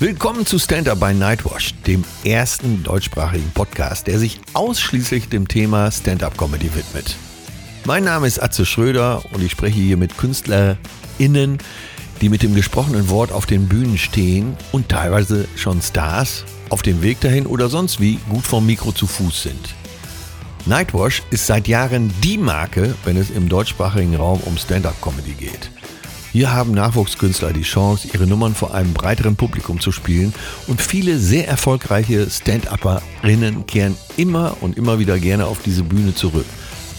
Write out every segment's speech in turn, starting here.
Willkommen zu Stand Up by Nightwash, dem ersten deutschsprachigen Podcast, der sich ausschließlich dem Thema Stand-Up-Comedy widmet. Mein Name ist Atze Schröder und ich spreche hier mit KünstlerInnen, die mit dem gesprochenen Wort auf den Bühnen stehen und teilweise schon Stars auf dem Weg dahin oder sonst wie gut vom Mikro zu Fuß sind. Nightwash ist seit Jahren die Marke, wenn es im deutschsprachigen Raum um Stand-up-Comedy geht. Hier haben Nachwuchskünstler die Chance, ihre Nummern vor einem breiteren Publikum zu spielen und viele sehr erfolgreiche Stand-Upperinnen kehren immer und immer wieder gerne auf diese Bühne zurück.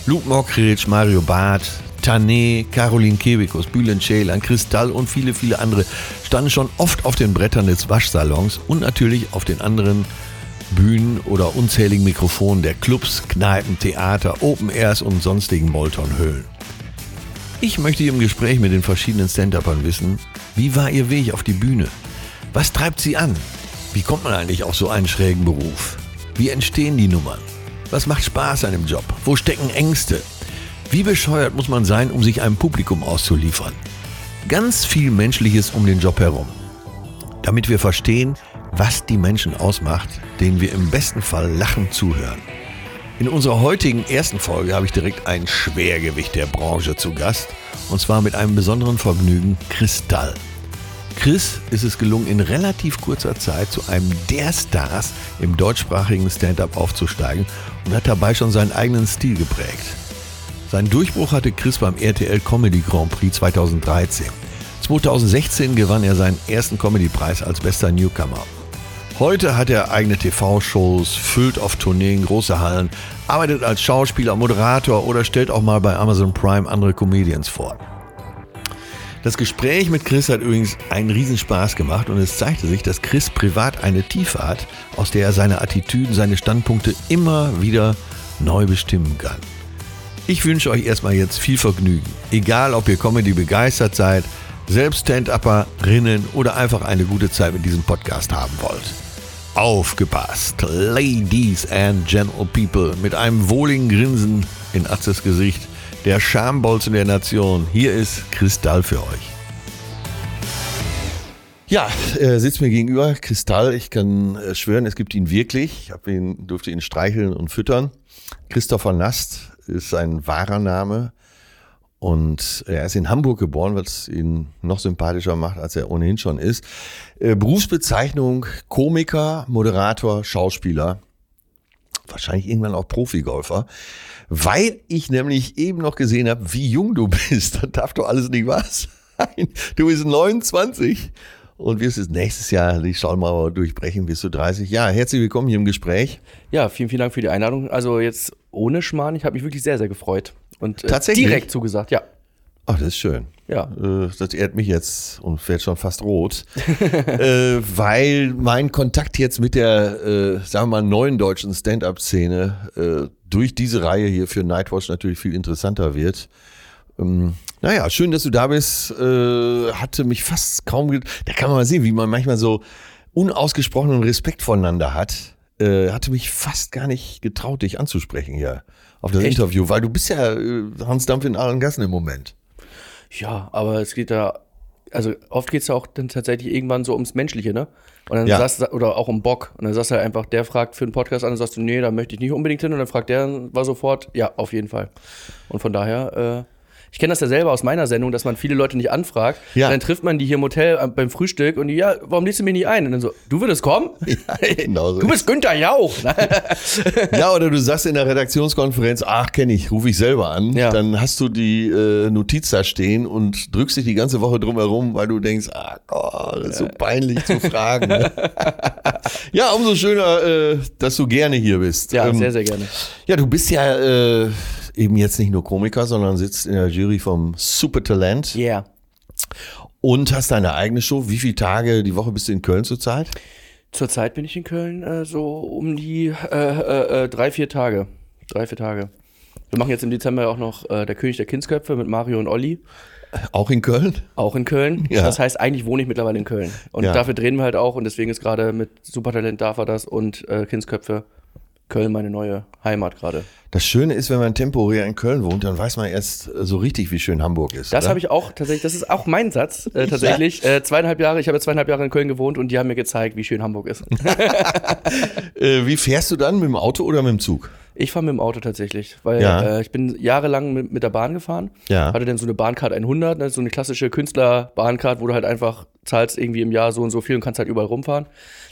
Luke Mockridge, Mario Barth, Tané, Caroline Kebekus, Bülent Ceylan, Kristall und viele, viele andere standen schon oft auf den Brettern des Waschsalons und natürlich auf den anderen Bühnen oder unzähligen Mikrofonen der Clubs, Kneipen, Theater, Open Airs und sonstigen Molton-Höhlen. Ich möchte im Gespräch mit den verschiedenen Stand-Upern wissen, wie war ihr Weg auf die Bühne? Was treibt sie an? Wie kommt man eigentlich auf so einen schrägen Beruf? Wie entstehen die Nummern? Was macht Spaß an dem Job? Wo stecken Ängste? Wie bescheuert muss man sein, um sich einem Publikum auszuliefern? Ganz viel Menschliches um den Job herum. Damit wir verstehen, was die Menschen ausmacht, denen wir im besten Fall lachend zuhören. In unserer heutigen ersten Folge habe ich direkt ein Schwergewicht der Branche zu Gast. Und zwar mit einem besonderen Vergnügen Kristall. Chris ist es gelungen, in relativ kurzer Zeit zu einem der Stars im deutschsprachigen Stand-up aufzusteigen und hat dabei schon seinen eigenen Stil geprägt. Seinen Durchbruch hatte Chris beim RTL Comedy Grand Prix 2013. 2016 gewann er seinen ersten Comedy-Preis als bester Newcomer. Heute hat er eigene TV-Shows, füllt auf Tourneen große Hallen, arbeitet als Schauspieler, Moderator oder stellt auch mal bei Amazon Prime andere Comedians vor. Das Gespräch mit Chris hat übrigens einen Riesenspaß gemacht und es zeigte sich, dass Chris privat eine Tiefe hat, aus der er seine Attitüden, seine Standpunkte immer wieder neu bestimmen kann. Ich wünsche euch erstmal jetzt viel Vergnügen. Egal, ob ihr Comedy begeistert seid, selbst Stand-Upperinnen oder einfach eine gute Zeit mit diesem Podcast haben wollt. Aufgepasst, Ladies and Gentle People, mit einem wohligen Grinsen in Atzes Gesicht, der Schambolzen der Nation. Hier ist Kristall für euch. Ja, er sitzt mir gegenüber, Kristall. Ich kann äh, schwören, es gibt ihn wirklich. Ich hab ihn, durfte ihn streicheln und füttern. Christopher Nast ist sein wahrer Name. Und er ist in Hamburg geboren, was ihn noch sympathischer macht, als er ohnehin schon ist. Äh, Berufsbezeichnung Komiker, Moderator, Schauspieler. Wahrscheinlich irgendwann auch Profigolfer. Weil ich nämlich eben noch gesehen habe, wie jung du bist. Das darf doch alles nicht wahr sein. Du bist 29 und wirst es nächstes Jahr die Schallmauer durchbrechen, bist du 30. Ja, herzlich willkommen hier im Gespräch. Ja, vielen, vielen Dank für die Einladung. Also jetzt ohne Schmarrn, ich habe mich wirklich sehr, sehr gefreut. Und äh, Tatsächlich? direkt zugesagt, ja. Ach, das ist schön. Ja. Äh, Das ehrt mich jetzt und fällt schon fast rot, äh, weil mein Kontakt jetzt mit der, äh, sagen wir mal, neuen deutschen Stand-up-Szene äh, durch diese Reihe hier für Nightwatch natürlich viel interessanter wird. Ähm, naja, schön, dass du da bist. Äh, hatte mich fast kaum. Da kann man mal sehen, wie man manchmal so unausgesprochenen Respekt voneinander hat. Äh, hatte mich fast gar nicht getraut, dich anzusprechen hier auf das Echt? Interview, weil du bist ja äh, Hans Dampf in allen Gassen im Moment. Ja, aber es geht da, also oft geht es ja auch dann tatsächlich irgendwann so ums Menschliche, ne? Und dann Ja. sagst du, oder auch um Bock. Und dann sagst du halt einfach, der fragt für einen Podcast an, und sagst du, nee, da möchte ich nicht unbedingt hin. Und dann fragt der, war sofort, ja, auf jeden Fall. Und von daher, äh, ich kenne das ja selber aus meiner Sendung, dass man viele Leute nicht anfragt. Ja. Dann trifft man die hier im Hotel äh, beim Frühstück und die, ja, warum lädst du mich nicht ein? Und dann so, du würdest kommen? genau so. Du bist Günther Jauch. Ja, oder du sagst in der Redaktionskonferenz, ach, kenne ich, rufe ich selber an. Ja. Dann hast du die äh, Notiz da stehen und drückst dich die ganze Woche drum herum, weil du denkst, ah Gott, das ist so peinlich zu fragen. ne? ja, umso schöner, äh, dass du gerne hier bist. ja, Ähm, sehr, sehr gerne. Ja, du bist ja äh, eben jetzt nicht nur Komiker, sondern sitzt in der Jury vom Supertalent Yeah. und hast deine eigene Show. Wie viele Tage die Woche bist du in Köln zurzeit? Zurzeit bin ich in Köln äh, so um die äh, äh, äh, drei, vier Tage. Drei, vier Tage. Wir machen jetzt im Dezember auch noch äh, Der König der Kindsköpfe mit Mario und Olli. Auch in Köln? Auch in Köln. Ja. Das heißt, eigentlich wohne ich mittlerweile in Köln. Und Ja. dafür drehen wir halt auch. Und deswegen ist gerade mit Supertalent darf er das und äh, Kindsköpfe Köln meine neue Heimat gerade. Das Schöne ist, wenn man temporär in Köln wohnt, dann weiß man erst so richtig, wie schön Hamburg ist. Das habe ich auch tatsächlich, das ist auch mein Satz äh, tatsächlich. Äh, zweieinhalb Jahre, ich habe zweieinhalb Jahre in Köln gewohnt und die haben mir gezeigt, wie schön Hamburg ist. Äh, wie fährst du dann? Mit dem Auto oder mit dem Zug? Ich fahre mit dem Auto tatsächlich, weil Ja. äh, ich bin jahrelang mit, mit der Bahn gefahren. Ja. Hatte dann so eine Bahncard 100, ne, so eine klassische Künstler-Bahncard, wo du halt einfach zahlst irgendwie im Jahr so und so viel und kannst halt überall rumfahren.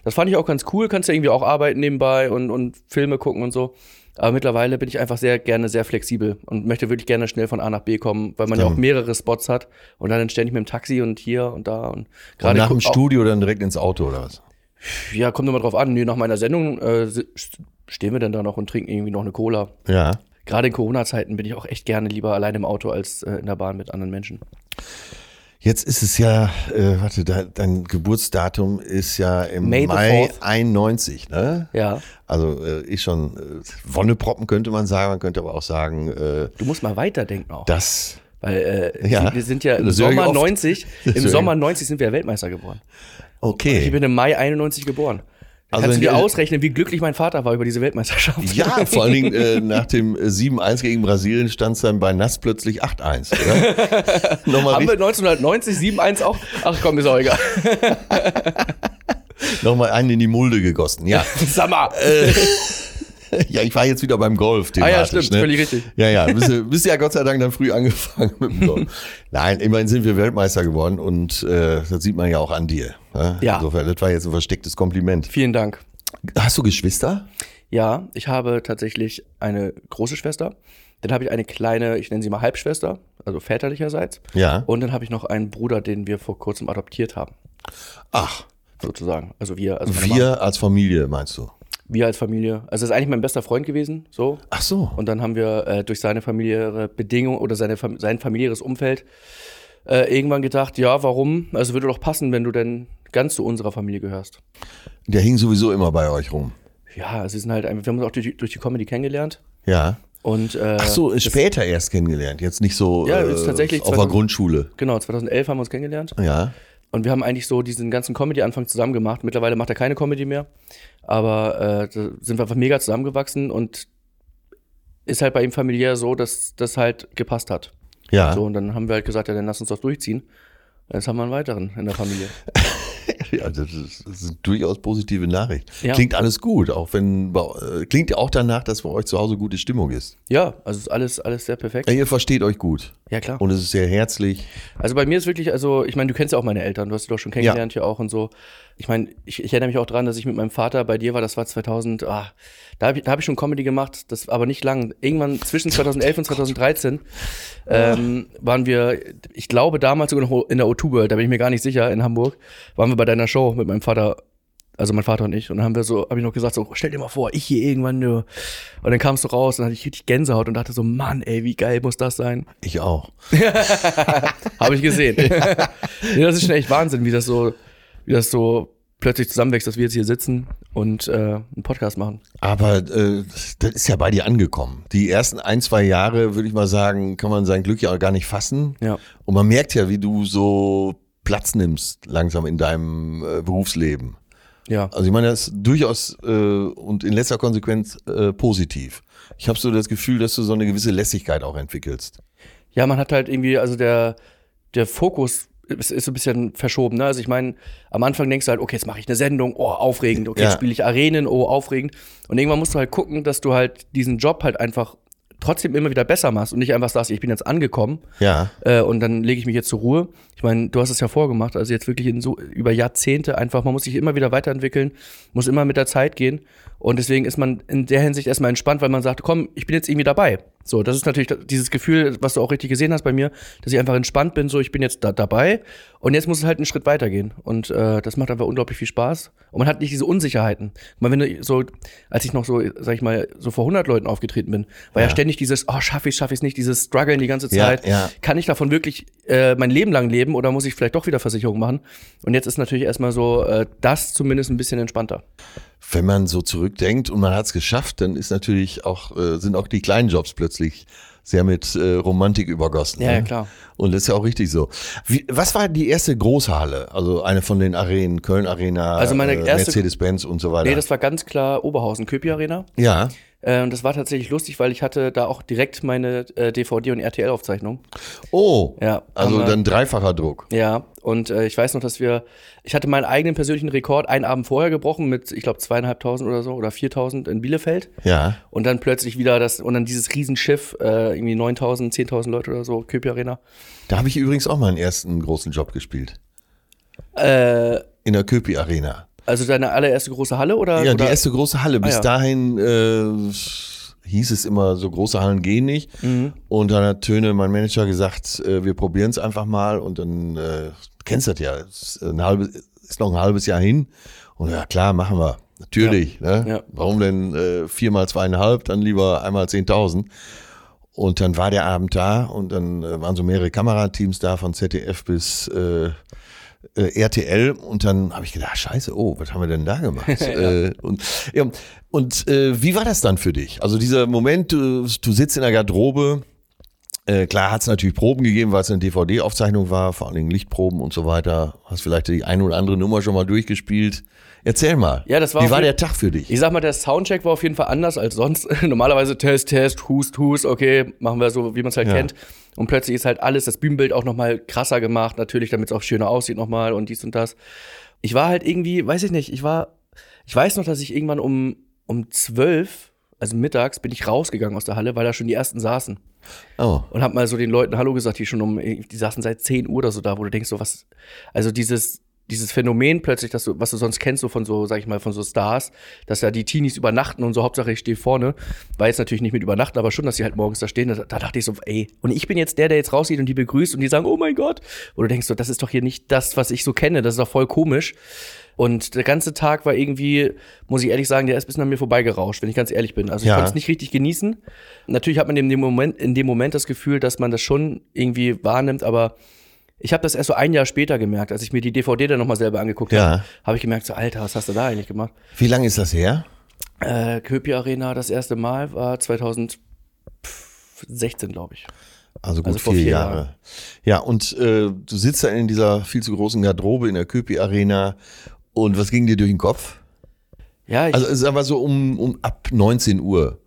Das fand ich auch ganz cool, kannst ja irgendwie auch arbeiten nebenbei und, und Filme gucken und so. Aber mittlerweile bin ich einfach sehr gerne sehr flexibel und möchte wirklich gerne schnell von A nach B kommen, weil man ja auch Stimmt. mehrere Spots hat und dann ständig mit dem Taxi und hier und da und gerade nach dem Studio dann direkt ins Auto oder was? Ja, kommt immer drauf an. Nee, nach meiner Sendung äh, stehen wir dann da noch und trinken irgendwie noch eine Cola. Ja. Gerade in Corona-Zeiten bin ich auch echt gerne lieber allein im Auto als äh, in der Bahn mit anderen Menschen. Jetzt ist es ja, äh, warte, dein Geburtsdatum ist ja im May Mai fourth. 91, ne? Ja. Also äh, ist schon äh, Wonneproppen könnte man sagen, man könnte aber auch sagen, äh, Du musst mal weiterdenken auch. das Weil äh, Ja. wir sind ja im ich Sommer oft. 90, Das im ich. Sommer 90 sind wir ja Weltmeister geworden. Okay. Ich bin im Mai 91 geboren. Also kannst du dir ausrechnen, wie glücklich mein Vater war über diese Weltmeisterschaft. Ja, vor allen Dingen äh, nach dem äh, 7-1 gegen Brasilien stand es dann bei Nass plötzlich 8-1, oder? Nochmal, Haben wir richtig, 1990 7-1 auch? Ach komm, ist auch egal. nochmal einen in die Mulde gegossen, ja. Sag mal. ja, ich war jetzt wieder beim Golf. ah ja, stimmt, ne? völlig richtig. Ja, ja, bist, du- bist ja Gott sei Dank dann früh angefangen mit dem Golf. Nein, immerhin sind wir Weltmeister geworden und äh, das sieht man ja auch an dir. Ne? Ja. Insofern, das war jetzt ein verstecktes Kompliment. Vielen Dank. Hast du Geschwister? Ja, ich habe tatsächlich eine große Schwester. Dann habe ich eine kleine, ich nenne sie mal Halbschwester, also väterlicherseits. Ja. Und dann habe ich noch einen Bruder, den wir vor kurzem adoptiert haben, Ach, sozusagen. Also wir, also wir als Familie meinst du? Wir als Familie. Also ist eigentlich mein bester Freund gewesen, so. Ach so. Und dann haben wir äh, durch seine familiäre Bedingung oder seine, sein familiäres Umfeld äh, irgendwann gedacht, ja, warum? Also würde doch passen, wenn du denn ganz zu unserer Familie gehörst. Der hing sowieso immer bei euch rum. Ja, es sind halt einfach, wir haben uns auch durch, die- durch die Comedy kennengelernt. Ja. Und, äh, Ach so, später erst kennengelernt, jetzt nicht so Ja, ist tatsächlich auf der 2000 Grundschule. Genau, 2011 haben wir uns kennengelernt. Ja. Und wir haben eigentlich so diesen ganzen Comedy-Anfang zusammen gemacht. Mittlerweile macht er keine Comedy mehr. Aber äh, sind wir einfach mega zusammengewachsen und ist halt bei ihm familiär so, dass das halt gepasst hat. Ja. So, und dann haben wir halt gesagt, ja, dann lass uns das durchziehen. Jetzt haben wir einen weiteren in der Familie. ja das, ist, das ist durchaus positive Nachricht. Ja. Klingt alles gut, auch wenn äh, klingt ja auch danach, dass bei euch zu Hause gute Stimmung ist. Ja, also ist alles, alles sehr perfekt. Ja, ihr versteht euch gut. Ja, klar. Und es ist sehr herzlich. Also bei mir ist wirklich, also ich meine, du kennst ja auch meine Eltern, du hast sie doch schon kennengelernt hier auch und so. Ich meine, ich, ich erinnere mich auch dran, dass ich mit meinem Vater bei dir war, das war 2000, ah, da habe ich, da hab ich schon Comedy gemacht, das aber nicht lang. Irgendwann zwischen 2011 und 2013 ähm, waren wir, ich glaube damals sogar noch in der O2 World, da bin ich mir gar nicht sicher, in Hamburg, waren wir bei deiner Show mit meinem Vater also mein Vater und ich. Und dann haben wir so, habe ich noch gesagt, so, stell dir mal vor, ich hier irgendwann nur. Und dann kamst du raus und hatte ich richtig Gänsehaut und dachte so, Mann, ey, wie geil muss das sein? Ich auch. Habe ich gesehen. nee, das ist schon echt Wahnsinn, wie das so, wie das so plötzlich zusammenwächst, dass wir jetzt hier sitzen und äh, einen Podcast machen. Aber äh, das ist ja bei dir angekommen. Die ersten ein, zwei Jahre, würde ich mal sagen, kann man sein Glück ja auch gar nicht fassen. Ja. Und man merkt ja, wie du so Platz nimmst langsam in deinem äh, Berufsleben. Ja. Also ich meine, das ist durchaus äh, und in letzter Konsequenz äh, positiv. Ich habe so das Gefühl, dass du so eine gewisse Lässigkeit auch entwickelst. Ja, man hat halt irgendwie, also der, der Fokus ist, ist so ein bisschen verschoben. Ne? Also ich meine, am Anfang denkst du halt, okay, jetzt mache ich eine Sendung, oh, aufregend, okay, Ja. jetzt spiele ich Arenen, oh, aufregend. Und irgendwann musst du halt gucken, dass du halt diesen Job halt einfach trotzdem immer wieder besser machst und nicht einfach sagst, ich bin jetzt angekommen Ja. äh, und dann lege ich mich jetzt zur Ruhe. Ich meine, du hast es ja vorgemacht, also jetzt wirklich in so über Jahrzehnte einfach, man muss sich immer wieder weiterentwickeln, muss immer mit der Zeit gehen und deswegen ist man in der Hinsicht erstmal entspannt, weil man sagt, komm, ich bin jetzt irgendwie dabei. So, das ist natürlich dieses Gefühl, was du auch richtig gesehen hast bei mir, dass ich einfach entspannt bin, so ich bin jetzt da dabei und jetzt muss es halt einen Schritt weitergehen und äh, das macht einfach unglaublich viel Spaß und man hat nicht diese Unsicherheiten. Ich meine, wenn du so, als ich noch so, sag ich mal, so vor 100 Leuten aufgetreten bin, war ja, Ja. ständig dieses, oh, schaffe ich, schaffe ich nicht, dieses Struggeln die ganze Ja, Zeit. ja. Kann ich davon wirklich äh, mein Leben lang leben oder muss ich vielleicht doch wieder Versicherung machen? Und jetzt ist natürlich erstmal so, äh, das zumindest ein bisschen entspannter. Wenn man so zurückdenkt und man hat es geschafft, dann ist natürlich auch, äh, sind auch die kleinen Jobs plötzlich sehr mit äh, Romantik übergossen. Ja, ne? ja, klar. Und das ist ja auch richtig so. Wie, was war die erste große Halle? Also eine von den Arenen, Köln Arena, Also meine äh, Mercedes-Benz und so weiter. Nee, das war ganz klar Oberhausen, Köpi Arena. ja. Äh, und das war tatsächlich lustig, weil ich hatte da auch direkt meine äh, DVD- und RTL-Aufzeichnung. Oh, Ja, also dann dreifacher Druck. Ja, und äh, ich weiß noch, dass wir, ich hatte meinen eigenen persönlichen Rekord einen Abend vorher gebrochen mit, ich glaube, zweieinhalbtausend oder so oder viertausend in Bielefeld. Ja. Und dann plötzlich wieder das, und dann dieses Riesenschiff, äh, irgendwie 9000, 10.000 Leute oder so, Köpi Arena. Da habe ich übrigens auch meinen ersten großen Job gespielt. Äh, In der Köpi Arena. Also deine allererste große Halle oder? Ja, die oder? erste große Halle. Bis Ah, ja. dahin äh, hieß es immer, so große Hallen gehen nicht. Und dann hat Töne, mein Manager, gesagt, äh, wir probieren es einfach mal. Und dann, äh, kennst das ja, ist, ein halbes, ist noch ein halbes Jahr hin. Und ja, klar, machen wir. Natürlich. Ne? Ja. Warum denn äh, viermal zweieinhalb, dann lieber einmal 10.000. Und dann war der Abend da und dann äh, waren so mehrere Kamerateams da von ZDF bis äh, äh, RTL und dann habe ich gedacht, scheiße, oh, was haben wir denn da gemacht? äh, und ja, und äh, wie war das dann für dich? Also dieser Moment, du, du sitzt in der Garderobe, äh, klar hat es natürlich Proben gegeben, weil es eine DVD-Aufzeichnung war, vor allen Dingen Lichtproben und so weiter. Hast vielleicht die eine oder andere Nummer schon mal durchgespielt. Erzähl mal. Ja, das war Wie war der Tag für dich? Ich sag mal, der Soundcheck war auf jeden Fall anders als sonst. Normalerweise Test, Test, Hust, Hust, okay, machen wir so, wie man es halt Ja. kennt. Und plötzlich ist halt alles, das Bühnenbild auch nochmal krasser gemacht, natürlich, damit es auch schöner aussieht nochmal und dies und das. Ich war halt irgendwie, weiß ich nicht, ich war, ich weiß noch, dass ich irgendwann um, um zwölf, also mittags, bin ich rausgegangen aus der Halle, weil da schon die ersten saßen. Oh, Und hab mal so den Leuten Hallo gesagt, die schon um, die saßen seit 10 Uhr oder so da, wo du denkst, so was, also dieses, dieses Phänomen plötzlich, dass du, was du sonst kennst, so von so, sag ich mal, von so Stars, dass ja die Teenies übernachten und so, Hauptsache ich stehe vorne, war jetzt natürlich nicht mit übernachten, aber schon, dass sie halt morgens da stehen, da, da dachte ich so, ey, und ich bin jetzt der, der jetzt rausgeht und die begrüßt und die sagen, oh mein Gott, wo du denkst so, das ist doch hier nicht das, was ich so kenne, das ist doch voll komisch. Und der ganze Tag war irgendwie, muss ich ehrlich sagen, der ist bis an mir vorbeigerauscht, wenn ich ganz ehrlich bin. Also ich Ja. konnte es nicht richtig genießen. Natürlich hat man in dem Moment, in dem Moment das Gefühl, dass man das schon irgendwie wahrnimmt, aber ich habe das erst so ein Jahr später gemerkt, als ich mir die DVD dann nochmal selber angeguckt Ja. habe, habe ich gemerkt, so Alter, was hast du da eigentlich gemacht? wie lange ist das her? Äh, Köpi Arena das erste Mal war 2016, glaube ich. Also gut Also vor vier, vier Jahre. Jahren. Ja, und äh, du sitzt da in dieser viel zu großen Garderobe in der Köpi Arena und was ging dir durch den Kopf? Ja, ich, Also es ist aber so um, um ab 19 Uhr.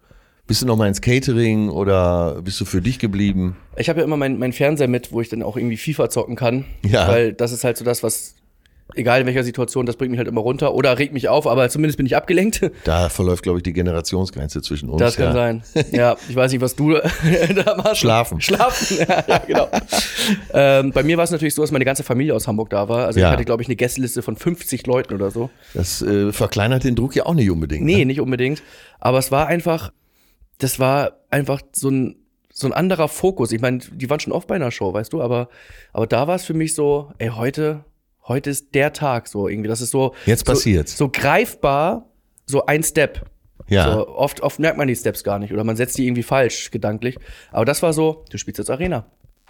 Bist du noch mal ins Catering oder bist du für dich geblieben? Ich habe ja immer meinen mein Fernseher mit, wo ich dann auch irgendwie FIFA zocken kann. Ja. Weil das ist halt so das, was, egal in welcher Situation, das bringt mich halt immer runter oder regt mich auf, aber zumindest bin ich abgelenkt. Da verläuft, glaube ich, die Generationsgrenze zwischen uns. Das kann ja. sein. Ja, ich weiß nicht, was du da machst. Schlafen. Schlafen, ja, ja genau. ähm, bei mir war es natürlich so, dass meine ganze Familie aus Hamburg da war. Also Ja. ich hatte, glaube ich, eine Gästeliste von 50 Leuten oder so. Das äh, verkleinert den Druck ja auch nicht unbedingt. Nee, Ne? nicht unbedingt. Aber es war einfach, das war einfach so ein, so ein anderer Fokus. Ich meine, die waren schon oft bei einer Show, weißt du, aber, aber da war es für mich so, ey, heute, heute ist der Tag so irgendwie. Das ist so. Jetzt so, passiert's. So greifbar, so ein Step. Ja. So, oft, oft merkt man die Steps gar nicht oder man setzt die irgendwie falsch gedanklich. Aber das war so, du spielst jetzt Arena.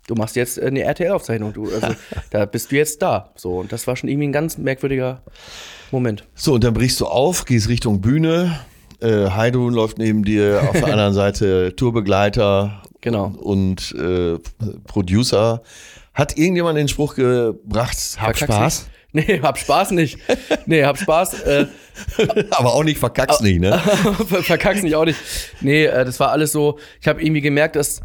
Du machst jetzt äh, eine RTL-Aufzeichnung. Du, also, da bist du jetzt da. So, und das war schon irgendwie ein ganz merkwürdiger Moment. So, und dann brichst du auf, gehst Richtung Bühne. Äh, Heidrun läuft neben dir, auf der anderen Seite Tourbegleiter Genau. und äh, Producer. Hat irgendjemand den Spruch gebracht, hab Verkack's Spaß? Nicht. Nee, hab Spaß nicht. Nee, hab Spaß. Äh, Aber auch nicht verkack's nicht, ne? verkack's nicht auch nicht. Nee, äh, das war alles so. Ich habe irgendwie gemerkt, dass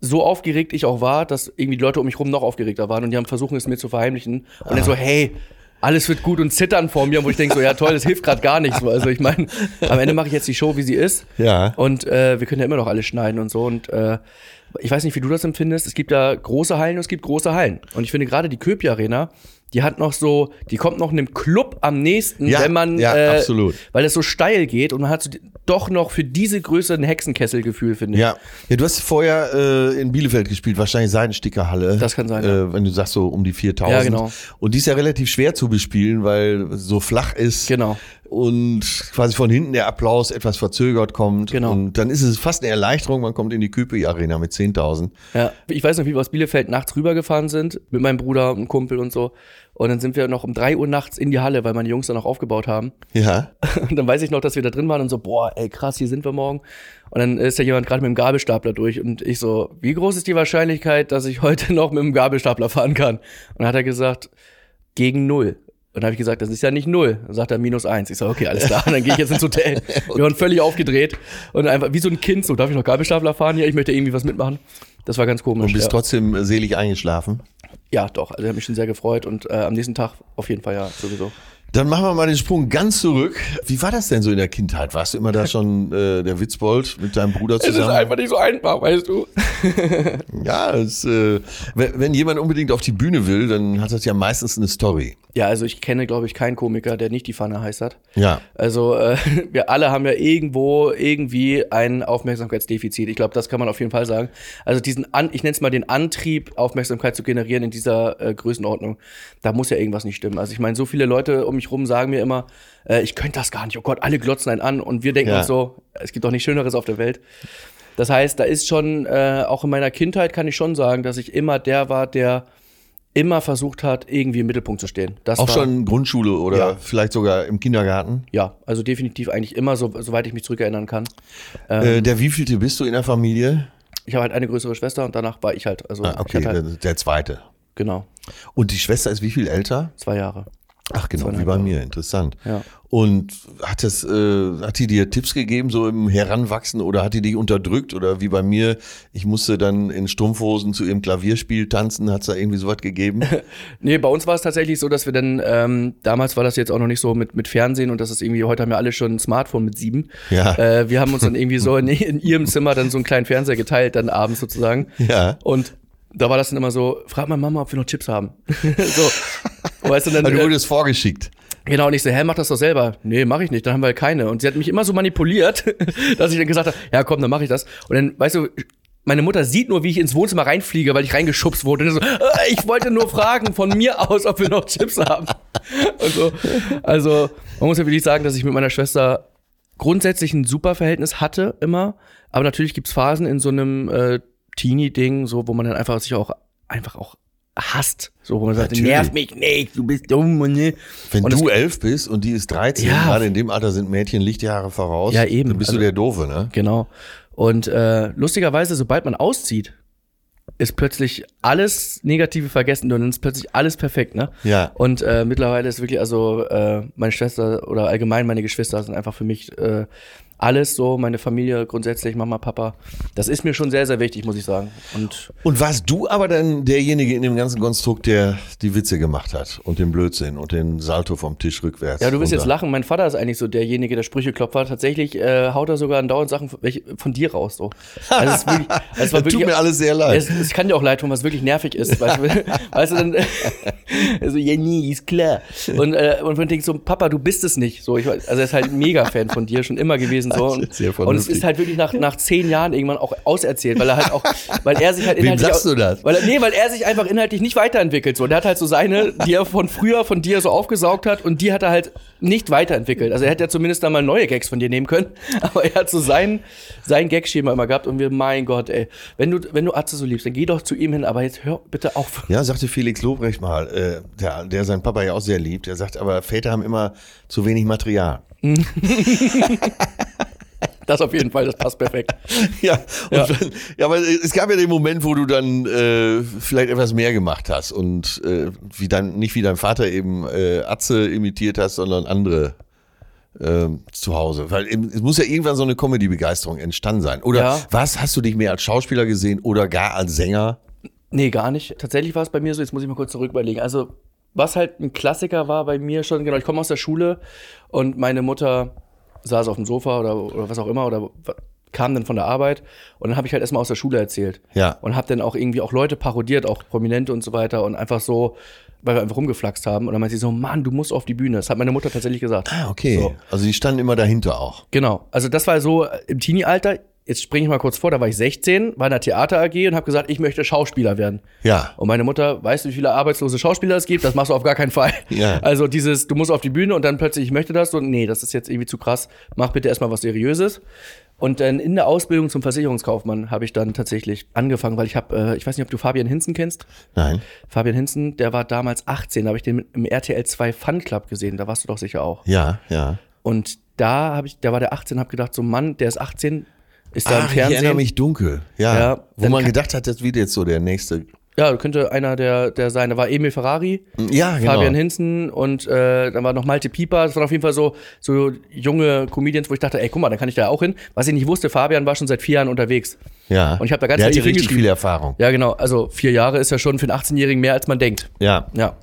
so aufgeregt ich auch war, dass irgendwie die Leute um mich rum noch aufgeregter waren und die haben versucht, es mir zu verheimlichen. Und dann so, hey, alles wird gut und zittern vor mir, wo ich denke so, ja toll, das hilft gerade gar nichts. Also ich meine, am Ende mache ich jetzt die Show, wie sie ist. Ja. Und äh, wir können ja immer noch alles schneiden und so. Und äh, ich weiß nicht, wie du das empfindest. Es gibt da große Hallen und es gibt große Hallen. Und ich finde gerade die Köpi Arena, die hat noch so, die kommt noch einem Club am nächsten, Ja, wenn man, ja, äh, absolut. weil es so steil geht und man hat so doch noch für diese Größe ein Hexenkesselgefühl, finde ich. Ja. ja, du hast vorher äh, in Bielefeld gespielt, wahrscheinlich Seidenstickerhalle. Das kann sein. Äh, wenn du sagst so um die 4000. Ja, genau. Und die ist ja relativ schwer zu bespielen, weil so flach ist. Genau. Und quasi von hinten der Applaus etwas verzögert kommt. Genau. Und dann ist es fast eine Erleichterung, man kommt in die Küpi Arena mit 10.000. Ja, ich weiß noch, wie wir aus Bielefeld nachts rübergefahren sind mit meinem Bruder und Kumpel und so. Und dann sind wir noch um drei Uhr nachts in die Halle, weil meine Jungs dann noch aufgebaut haben. Ja. Und dann weiß ich noch, dass wir da drin waren und so, boah, ey, krass, hier sind wir morgen. Und dann ist ja jemand gerade mit dem Gabelstapler durch und ich so, wie groß ist die Wahrscheinlichkeit, dass ich heute noch mit dem Gabelstapler fahren kann? Und dann hat er gesagt, gegen null. Und dann habe ich gesagt, das ist ja nicht null. Dann sagt er minus eins. Ich so, okay, alles klar. Und dann gehe ich jetzt ins Hotel. Wir waren völlig aufgedreht und einfach wie so ein Kind, so darf ich noch Gabelstapler fahren? Ja, ich möchte irgendwie was mitmachen. Das war ganz komisch. Und bist ja. trotzdem selig eingeschlafen? ja, doch. Also ich habe mich schon sehr gefreut und äh, am nächsten Tag auf jeden Fall ja sowieso. Dann machen wir mal den Sprung ganz zurück. Wie war das denn so in der Kindheit? Warst du immer da schon äh, der Witzbold mit deinem Bruder Es ist zusammen? einfach nicht so einfach, weißt du. ja, es, äh, wenn, wenn jemand unbedingt auf die Bühne will, dann hat das ja meistens eine Story. Ja, also ich kenne, glaube ich, keinen Komiker, der nicht die Pfanne heiß hat. Ja. Also äh, wir alle haben ja irgendwo irgendwie ein Aufmerksamkeitsdefizit. Ich glaube, das kann man auf jeden Fall sagen. Also diesen, An ich nenne es mal den Antrieb, Aufmerksamkeit zu generieren in dieser äh, Größenordnung, da muss ja irgendwas nicht stimmen. Also ich meine, so viele Leute um mich rum sagen mir immer, äh, ich könnte das gar nicht. Oh Gott, alle glotzen einen an und wir denken Ja. uns so, es gibt doch nichts Schöneres auf der Welt. Das heißt, da ist schon, äh, auch in meiner Kindheit kann ich schon sagen, dass ich immer der war, der immer versucht hat, irgendwie im Mittelpunkt zu stehen. Das Auch war, schon Grundschule oder Ja. vielleicht sogar im Kindergarten. Ja, also definitiv eigentlich immer, so, soweit ich mich zurückerinnern kann. Äh, der wievielte bist du in der Familie? Ich habe halt eine größere Schwester und danach war ich halt. Also Ah, okay, halt, der, der zweite. genau, Und die Schwester ist wie viel älter? zwei Jahre. Ach genau, wie bei mir, interessant. Ja. Und hat das, äh, hat die dir Tipps gegeben, so im Heranwachsen oder hat die dich unterdrückt oder wie bei mir, ich musste dann in Strumpfhosen zu ihrem Klavierspiel tanzen, hat es da irgendwie sowas gegeben? Nee, bei uns war es tatsächlich so, dass wir dann, ähm, damals war das jetzt auch noch nicht so mit, mit Fernsehen und das ist irgendwie, heute haben wir alle schon ein Smartphone mit sieben. Ja. Äh, wir haben uns dann irgendwie so in, in ihrem Zimmer dann so einen kleinen Fernseher geteilt, dann abends sozusagen. Ja. Und da war das dann immer so, frag mal Mama, ob wir noch Chips haben. so. Weißt du, dann, Also du äh, wurdest vorgeschickt. Genau, und ich so, hä, mach das doch selber. Nee, mach ich nicht, dann haben wir halt keine. Und sie hat mich immer so manipuliert, dass ich dann gesagt habe, ja komm, dann mach ich das. Und dann, weißt du, meine Mutter sieht nur, wie ich ins Wohnzimmer reinfliege, weil ich reingeschubst wurde. Und so, äh, ich wollte nur fragen von mir aus, ob wir noch Chips haben. Und so. Also, man muss ja wirklich sagen, dass ich mit meiner Schwester grundsätzlich ein super Verhältnis hatte, immer. Aber natürlich gibt's Phasen in so einem äh, Teenie-Ding, so, wo man dann einfach sich auch einfach auch hasst. So, wo man sagt, Natürlich. nerv mich nicht, du bist dumm und ne. Wenn Und du elf bist und die ist 13, Ja. gerade in dem Alter sind Mädchen Lichtjahre voraus, Ja, eben. dann bist du Also- der Doofe, ne? Genau. Und äh, lustigerweise, sobald man auszieht, ist plötzlich alles Negative vergessen und dann ist plötzlich alles perfekt, ne? Ja. Und äh, mittlerweile ist wirklich, also äh, meine Schwester oder allgemein meine Geschwister sind einfach für mich äh, alles so, meine Familie grundsätzlich, Mama, Papa. Das ist mir schon sehr, sehr wichtig, muss ich sagen. Und Und warst du aber dann derjenige in dem ganzen Konstrukt, der die Witze gemacht hat und den Blödsinn und den Salto vom Tisch rückwärts? ja, du wirst jetzt lachen, mein Vater ist eigentlich so derjenige, der Sprücheklopfer. Tatsächlich äh, haut er sogar andauernd Sachen von, von dir raus. So. Also es, wirklich, es war Tut wirklich, mir alles sehr leid. Es, es kann dir auch leid tun, was wirklich nervig ist. Weißt du, weißt du dann, also, ja, nie, ist klar. Und, äh, und man denkt so, Papa, du bist es nicht. So, ich, also er ist halt ein Mega-Fan von dir, schon immer gewesen. So. Und, und es ist halt wirklich nach, nach zehn Jahren irgendwann auch auserzählt, weil er halt auch, weil er sich halt Wem inhaltlich. sagst auch, du das? Weil nee, weil er sich einfach inhaltlich nicht weiterentwickelt. So. Der hat halt so seine, die er von früher von dir so aufgesaugt hat und die hat er halt nicht weiterentwickelt. Also er hätte ja zumindest da mal neue Gags von dir nehmen können, aber er hat so sein, sein Gagschema immer gehabt und wir, mein Gott, ey, wenn du, wenn du Atze so liebst, dann geh doch zu ihm hin, aber jetzt hör bitte auf. Ja, sagte Felix Lobrecht mal, äh, der, der seinen Papa ja auch sehr liebt. Er sagt, aber Väter haben immer zu wenig Material. Das auf jeden Fall, das passt perfekt. Ja, Ja. Dann, ja, aber es gab ja den Moment, wo du dann äh, vielleicht etwas mehr gemacht hast und äh, wie dein, nicht wie dein Vater eben äh, Atze imitiert hast, sondern andere äh, zu Hause. Weil es muss ja irgendwann so eine Comedy-Begeisterung entstanden sein. Oder Ja. was, hast du dich mehr als Schauspieler gesehen oder gar als Sänger? Nee, gar nicht. Tatsächlich war es bei mir so, jetzt muss ich mal kurz zurück überlegen. Also, was halt ein Klassiker war bei mir schon, genau, ich komme aus der Schule und meine Mutter saß auf dem Sofa oder, oder was auch immer oder kam dann von der Arbeit und dann habe ich halt erstmal aus der Schule erzählt. Ja. Und habe dann auch irgendwie auch Leute parodiert, auch Prominente und so weiter und einfach so, weil wir einfach rumgeflaxt haben. Und dann meinte sie so, Mann, du musst auf die Bühne. Das hat meine Mutter tatsächlich gesagt. Ah, okay. So. Also die standen immer dahinter auch. Genau. Also das war so im Teenie-Alter. Jetzt springe ich mal kurz vor, da war ich 16, war in der Theater AG und habe gesagt, ich möchte Schauspieler werden. Ja. Und meine Mutter, weißt du, wie viele arbeitslose Schauspieler es gibt? Das machst du auf gar keinen Fall. Ja. Also dieses, du musst auf die Bühne und dann plötzlich, ich möchte das. Und nee, das ist jetzt irgendwie zu krass. Mach bitte erstmal was Seriöses. Und dann in der Ausbildung zum Versicherungskaufmann habe ich dann tatsächlich angefangen, weil ich habe, äh, ich weiß nicht, ob du Fabian Hinzen kennst. Nein. Fabian Hinzen, der war damals 18, da habe ich den im RTL 2 Fun Club gesehen. Da warst du doch sicher auch. Ja, ja. Und da habe ich, da war der 18, habe gedacht, so Mann, der ist 18, ist da im Ach, ich Fernsehen. erinnere mich dunkel. Ja. Ja, Wo man gedacht hat, das wird jetzt so der nächste. Ja, könnte einer der, der sein. Da war Emil Ferrari, Ja, genau. Fabian Hinzen und äh, dann war noch Malte Pieper. Das waren auf jeden Fall so, so junge Comedians, wo ich dachte, ey, guck mal, dann kann ich da auch hin. Was ich nicht wusste, Fabian war schon seit vier Jahren unterwegs. Ja. Und ich hab da ganz Der hatte richtig viel Erfahrung. Ja, genau. Also vier Jahre ist ja schon für einen 18-Jährigen mehr, als man denkt. Ja. Ja.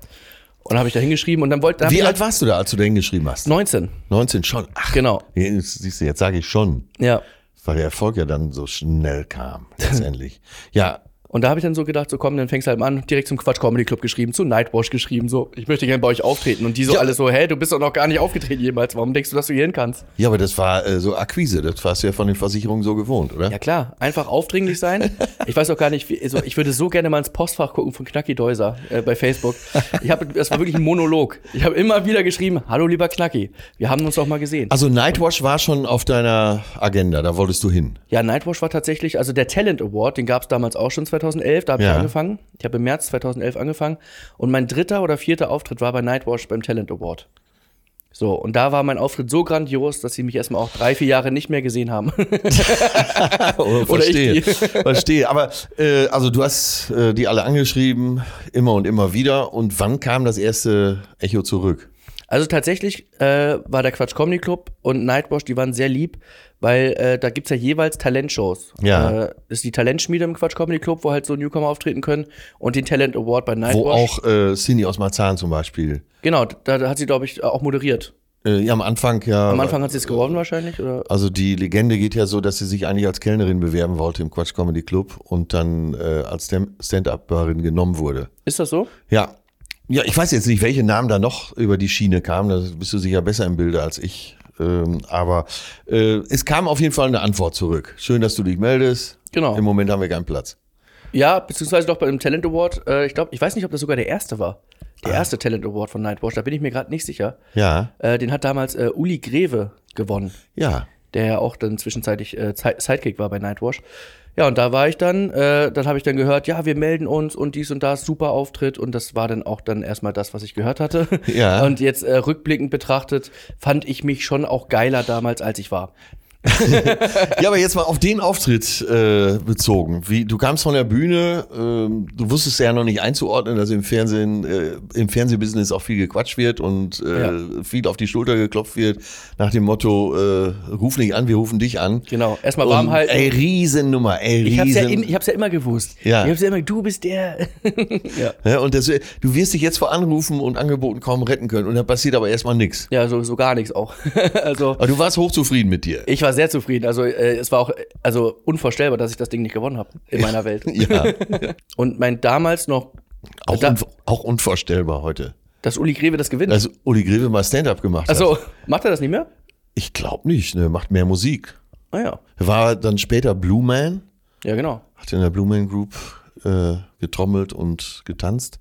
Und dann habe ich da hingeschrieben und dann wollte Wie alt warst du da, als du da hingeschrieben hast? 19. 19 schon. Ach, Genau. siehst du, jetzt sage ich schon, Ja. Weil der Erfolg ja dann so schnell kam, letztendlich. ja, Und da habe ich dann so gedacht, so komm, dann fängst du halt an, direkt zum Quatsch Comedy Club geschrieben, zu Nightwash geschrieben, so, ich möchte gerne bei euch auftreten. Und die so Ja. alles so, hä, du bist doch noch gar nicht aufgetreten jemals, warum denkst du, dass du hier hin kannst? ja, aber das war äh, so Akquise, das warst du ja von den Versicherungen so gewohnt, oder? Ja klar, einfach aufdringlich sein. Ich weiß auch gar nicht, wie, also ich würde so gerne mal ins Postfach gucken von Knacki Deuser äh, bei Facebook. Ich habe, das war wirklich ein Monolog. Ich habe immer wieder geschrieben, hallo lieber Knacki, wir haben uns doch mal gesehen. Also Nightwash war schon auf deiner Agenda, da wolltest du hin. Ja, Nightwash war tatsächlich, also der Talent Award, den gab es damals auch schon 2011, da habe Ja. ich angefangen. Ich habe im März 2011 angefangen und mein dritter oder vierter Auftritt war bei Nightwash beim Talent Award. So, und da war mein Auftritt so grandios, dass sie mich erstmal auch drei, vier Jahre nicht mehr gesehen haben. Oh, verstehe. verstehe. Aber äh, also du hast äh, die alle angeschrieben, immer und immer wieder. Und wann kam das erste Echo zurück? Also tatsächlich äh, war der Quatsch Comedy Club und Nightwash, die waren sehr lieb, weil äh, da gibt's ja jeweils Talentshows. Ja. Äh, das ist die Talentschmiede im Quatsch Comedy Club, wo halt so Newcomer auftreten können und den Talent Award bei Nightwash. Wo auch äh, Cindy aus Marzahn zum Beispiel. Genau, da, da hat sie, glaube ich, auch moderiert. Äh, ja, am Anfang ja. Am Anfang hat sie es gewonnen wahrscheinlich, oder? Also die Legende geht ja so, dass sie sich eigentlich als Kellnerin bewerben wollte im Quatsch Comedy Club und dann äh, als Stand-Upperin genommen wurde. Ist das so? Ja. Ja, ich weiß jetzt nicht, welche Namen da noch über die Schiene kamen. Da bist du sicher besser im Bilde als ich. Ähm, aber äh, es kam auf jeden Fall eine Antwort zurück. Schön, dass du dich meldest. Genau. Im Moment haben wir keinen Platz. Ja, beziehungsweise doch bei dem Talent Award. Äh, ich glaube, ich weiß nicht, ob das sogar der erste war. Der erste Talent Award von Nightwash, da bin ich mir gerade nicht sicher. Ja, Äh, den hat damals äh, Uli Greve gewonnen. ja. der ja auch dann zwischenzeitlich äh, Sidekick war bei Nightwash. Ja, und da war ich dann, äh, dann habe ich dann gehört, ja, wir melden uns und dies und das, super Auftritt. Und das war dann auch dann erstmal das, was ich gehört hatte. Ja. Und jetzt äh, rückblickend betrachtet, fand ich mich schon auch geiler damals, als ich war. Ja, aber jetzt mal auf den Auftritt äh, bezogen. Wie, du kamst von der Bühne, ähm, du wusstest ja noch nicht einzuordnen, dass im Fernsehen, äh, im Fernsehbusiness auch viel gequatscht wird und äh, Ja. viel auf die Schulter geklopft wird, nach dem Motto, äh, ruf nicht an, wir rufen dich an. Genau, erstmal warm Und, halten. Ey, Riesennummer, ey, ich hab's ja, ich hab's ja immer gewusst. Ja. Ich hab's ja immer, du bist der. ja. ja, und das, du wirst dich jetzt vor Anrufen und Angeboten kaum retten können und dann passiert aber erstmal nichts. ja, so, so gar nichts auch. also, Aber du warst hochzufrieden mit dir. ich war sehr zufrieden. Also, äh, es war auch also unvorstellbar, dass ich das Ding nicht gewonnen habe in meiner Welt. Ja, Und mein damals noch, auch, Da- un auch unvorstellbar heute. dass Uli Greve das gewinnt. Dass Uli Greve mal Stand-up gemacht hat. Also, macht er das nicht mehr? Ich glaube nicht, ne, macht mehr Musik. Ah ja. Er war dann später Blue Man, Ja, genau. hat in der Blue Man Group äh, getrommelt und getanzt.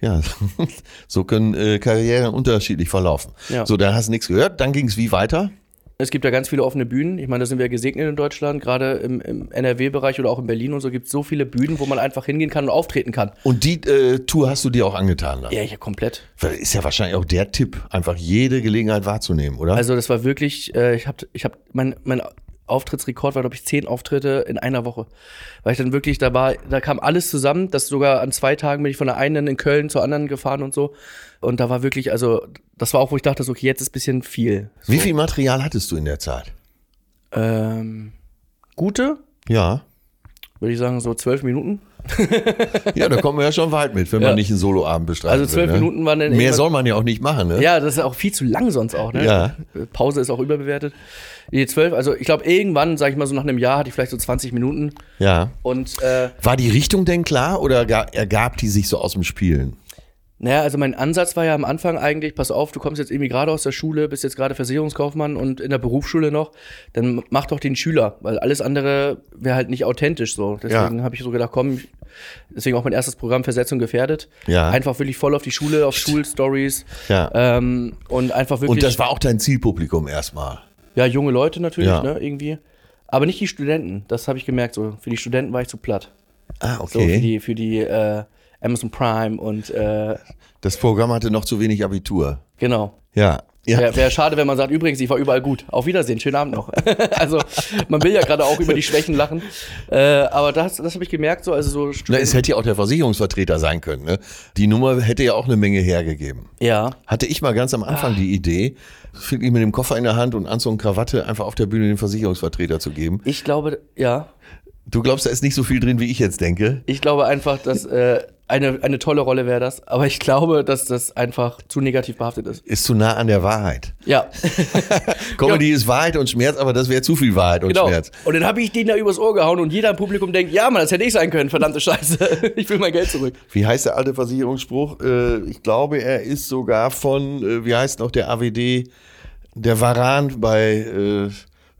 Ja, so können äh, Karrieren unterschiedlich verlaufen. Ja. So, da hast du nichts gehört. Dann ging es wie weiter? Es gibt ja ganz viele offene Bühnen. Ich meine, da sind wir gesegnet in Deutschland. Gerade im, im NRW-Bereich oder auch in Berlin und so gibt es so viele Bühnen, wo man einfach hingehen kann und auftreten kann. Und die äh, Tour hast du dir auch angetan dann? Ja, ja, komplett. Ist ja wahrscheinlich auch der Tipp, einfach jede Gelegenheit wahrzunehmen, oder? Also, das war wirklich, äh, ich habe, ich hab, mein, mein Auftrittsrekord war, glaube ich, zehn Auftritte in einer Woche. Weil ich dann wirklich, da war, da kam alles zusammen, dass sogar an zwei Tagen bin ich von der einen in Köln zur anderen gefahren und so. Und da war wirklich, also, das war auch, wo ich dachte, so, okay, jetzt ist ein bisschen viel. So, wie viel Material hattest du in der Zeit? Ähm, gute, Ja. würde ich sagen, so zwölf Minuten. Ja, da kommen wir ja schon weit mit, wenn man Ja. nicht einen Soloabend bestreitet. Also zwölf ne? Minuten waren dann Mehr soll man ja auch nicht machen, ne? Ja, das ist auch viel zu lang sonst auch, ne? Ja. Pause ist auch überbewertet. Die zwölf, also ich glaube, irgendwann, sag ich mal so nach einem Jahr, hatte ich vielleicht so 20 Minuten. Ja. Und äh, War die Richtung denn klar oder ga- ergab die sich so aus dem Spielen? Naja, also mein Ansatz war ja am Anfang eigentlich, pass auf, du kommst jetzt irgendwie gerade aus der Schule, bist jetzt gerade Versicherungskaufmann und in der Berufsschule noch, dann mach doch den Schüler, weil alles andere wäre halt nicht authentisch so. Deswegen habe ich so gedacht, komm, deswegen auch mein erstes Programm Versetzung gefährdet. Ja. Einfach wirklich voll auf die Schule, auf Schulstories. Ja. Ähm, und einfach wirklich. Und das war auch dein Zielpublikum erstmal. Ja, junge Leute natürlich, Ja. ne, irgendwie. Aber nicht die Studenten, das habe ich gemerkt. So, für die Studenten war ich zu platt. Ah, So, für die, für die äh, Amazon Prime und äh, Das Programm hatte noch zu wenig Abitur. genau. Ja. Ja. Wäre wär schade, wenn man sagt, übrigens, ich war überall gut. Auf Wiedersehen, schönen Abend noch. also, man will ja gerade auch über die Schwächen lachen. Äh, aber das, das habe ich gemerkt, so, also so Na, es hätte ja auch der Versicherungsvertreter sein können. Ne? Die Nummer hätte ja auch eine Menge hergegeben. Ja, Hatte ich mal ganz am Anfang Ah. die Idee, wirklich mit dem Koffer in der Hand und Anzug und Krawatte einfach auf der Bühne den Versicherungsvertreter zu geben. ich glaube, ja. Du glaubst, da ist nicht so viel drin, wie ich jetzt denke? Ich glaube einfach, dass äh, eine, eine tolle Rolle wäre das. Aber ich glaube, dass das einfach zu negativ behaftet ist. Ist zu nah an der Wahrheit. Ja, Comedy ist Wahrheit und Schmerz, aber das wäre zu viel Wahrheit und genau. Schmerz. Und dann habe ich den da übers Ohr gehauen und jeder im Publikum denkt, ja, Mann, das hätte ich sein können, verdammte Scheiße. Ich will mein Geld zurück. Wie heißt der alte Versicherungsspruch? Äh, ich glaube, er ist sogar von, äh, wie heißt noch der AWD, der Varan bei äh,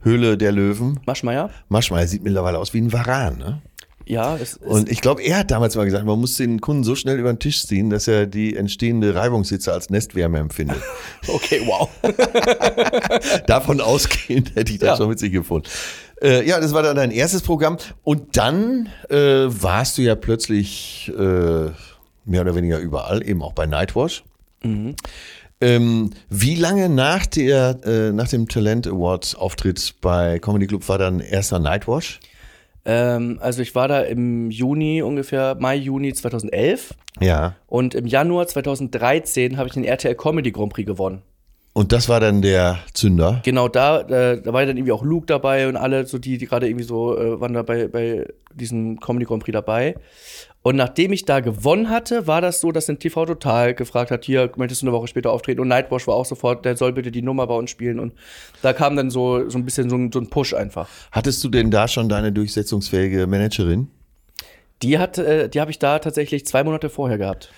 Höhle der Löwen. Maschmeier? Maschmeyer sieht mittlerweile aus wie ein Varan, ne? Ja, es ist, Und ich glaube, er hat damals mal gesagt, man muss den Kunden so schnell über den Tisch ziehen, dass er die entstehende Reibungshitze als Nestwärme empfindet. okay, wow. Davon ausgehend hätte ich das Ja. schon witzig gefunden. Äh, ja, das war dann dein erstes Programm. Und dann äh, warst du ja plötzlich äh, mehr oder weniger überall, eben auch bei Nightwash. Ähm, wie lange nach, der, äh, nach dem Talent Award Auftritt bei Comedy Club war dann erster Nightwash? Ähm, also ich war da im Juni ungefähr, Mai, Juni 2011. Ja. Und im Januar 2013 habe ich den RTL Comedy Grand Prix gewonnen. Und das war dann der Zünder. Genau da, äh, da war ja dann irgendwie auch Luke dabei und alle, so die, die gerade irgendwie so äh, waren da bei, bei diesem Comedy Grand Prix dabei. Und nachdem ich da gewonnen hatte, war das so, dass ein TV Total gefragt hat, hier, möchtest du eine Woche später auftreten? Und Nightwash war auch sofort, der soll bitte die Nummer bei uns spielen. Und da kam dann so, so ein bisschen so ein, so ein Push einfach. Hattest du denn da schon deine durchsetzungsfähige Managerin? Die hat, äh, die habe ich da tatsächlich zwei Monate vorher gehabt.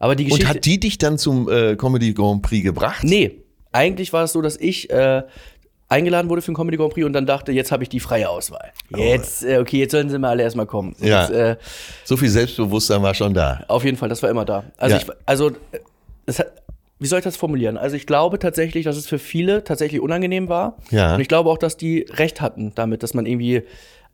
Aber die Geschichte. Und hat die dich dann zum äh, Comedy Grand Prix gebracht? Nee, eigentlich war es so, dass ich äh, eingeladen wurde für den Comedy Grand Prix und dann dachte, jetzt habe ich die freie Auswahl. Jetzt, äh, okay, jetzt sollen sie mal alle erstmal kommen. So, Ja. Jetzt, äh, So viel Selbstbewusstsein war schon da. auf jeden Fall, das war immer da. Also, Ja. ich, also es hat, wie soll ich das formulieren? Also ich glaube tatsächlich, dass es für viele tatsächlich unangenehm war. Ja. Und ich glaube auch, dass die recht hatten damit, dass man irgendwie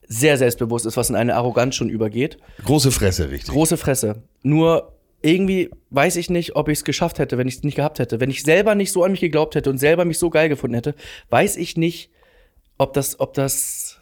sehr selbstbewusst ist, was in eine Arroganz schon übergeht. Große Fresse, richtig. Große Fresse. Nur irgendwie weiß ich nicht, ob ich es geschafft hätte, wenn ich es nicht gehabt hätte. Wenn ich selber nicht so an mich geglaubt hätte und selber mich so geil gefunden hätte, weiß ich nicht, ob das, ob das,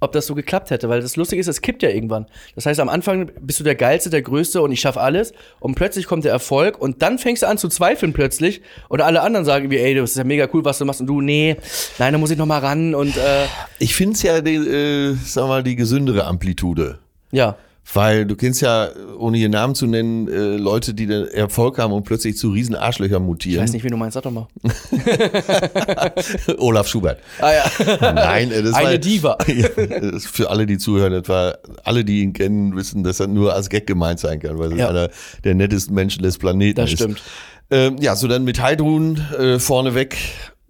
ob das so geklappt hätte. Weil das Lustige ist, es kippt ja irgendwann. Das heißt, am Anfang bist du der Geilste, der Größte und ich schaffe alles. Und plötzlich kommt der Erfolg und dann fängst du an zu zweifeln plötzlich. Und alle anderen sagen wie, ey, das ist ja mega cool, was du machst. Und du, nee, nein, da muss ich noch mal ran. Und äh, Ich finde es ja, die, äh, sag mal, die gesündere Amplitude. ja, Weil du kennst ja, ohne ihren Namen zu nennen, äh, Leute, die den Erfolg haben und plötzlich zu riesen Arschlöchern ich mutieren. weiß nicht, wie du meinst, sag doch mal. Olaf Schubert. Ah ja. Nein, äh, das Eine war, Diva. Ja, das für alle, die zuhören, das war, alle, die ihn kennen, wissen, dass er nur als Gag gemeint sein kann, weil er Ja. einer der nettesten Menschen des Planeten Das ist. stimmt. Ähm, ja, so dann mit Heidrun äh, vorneweg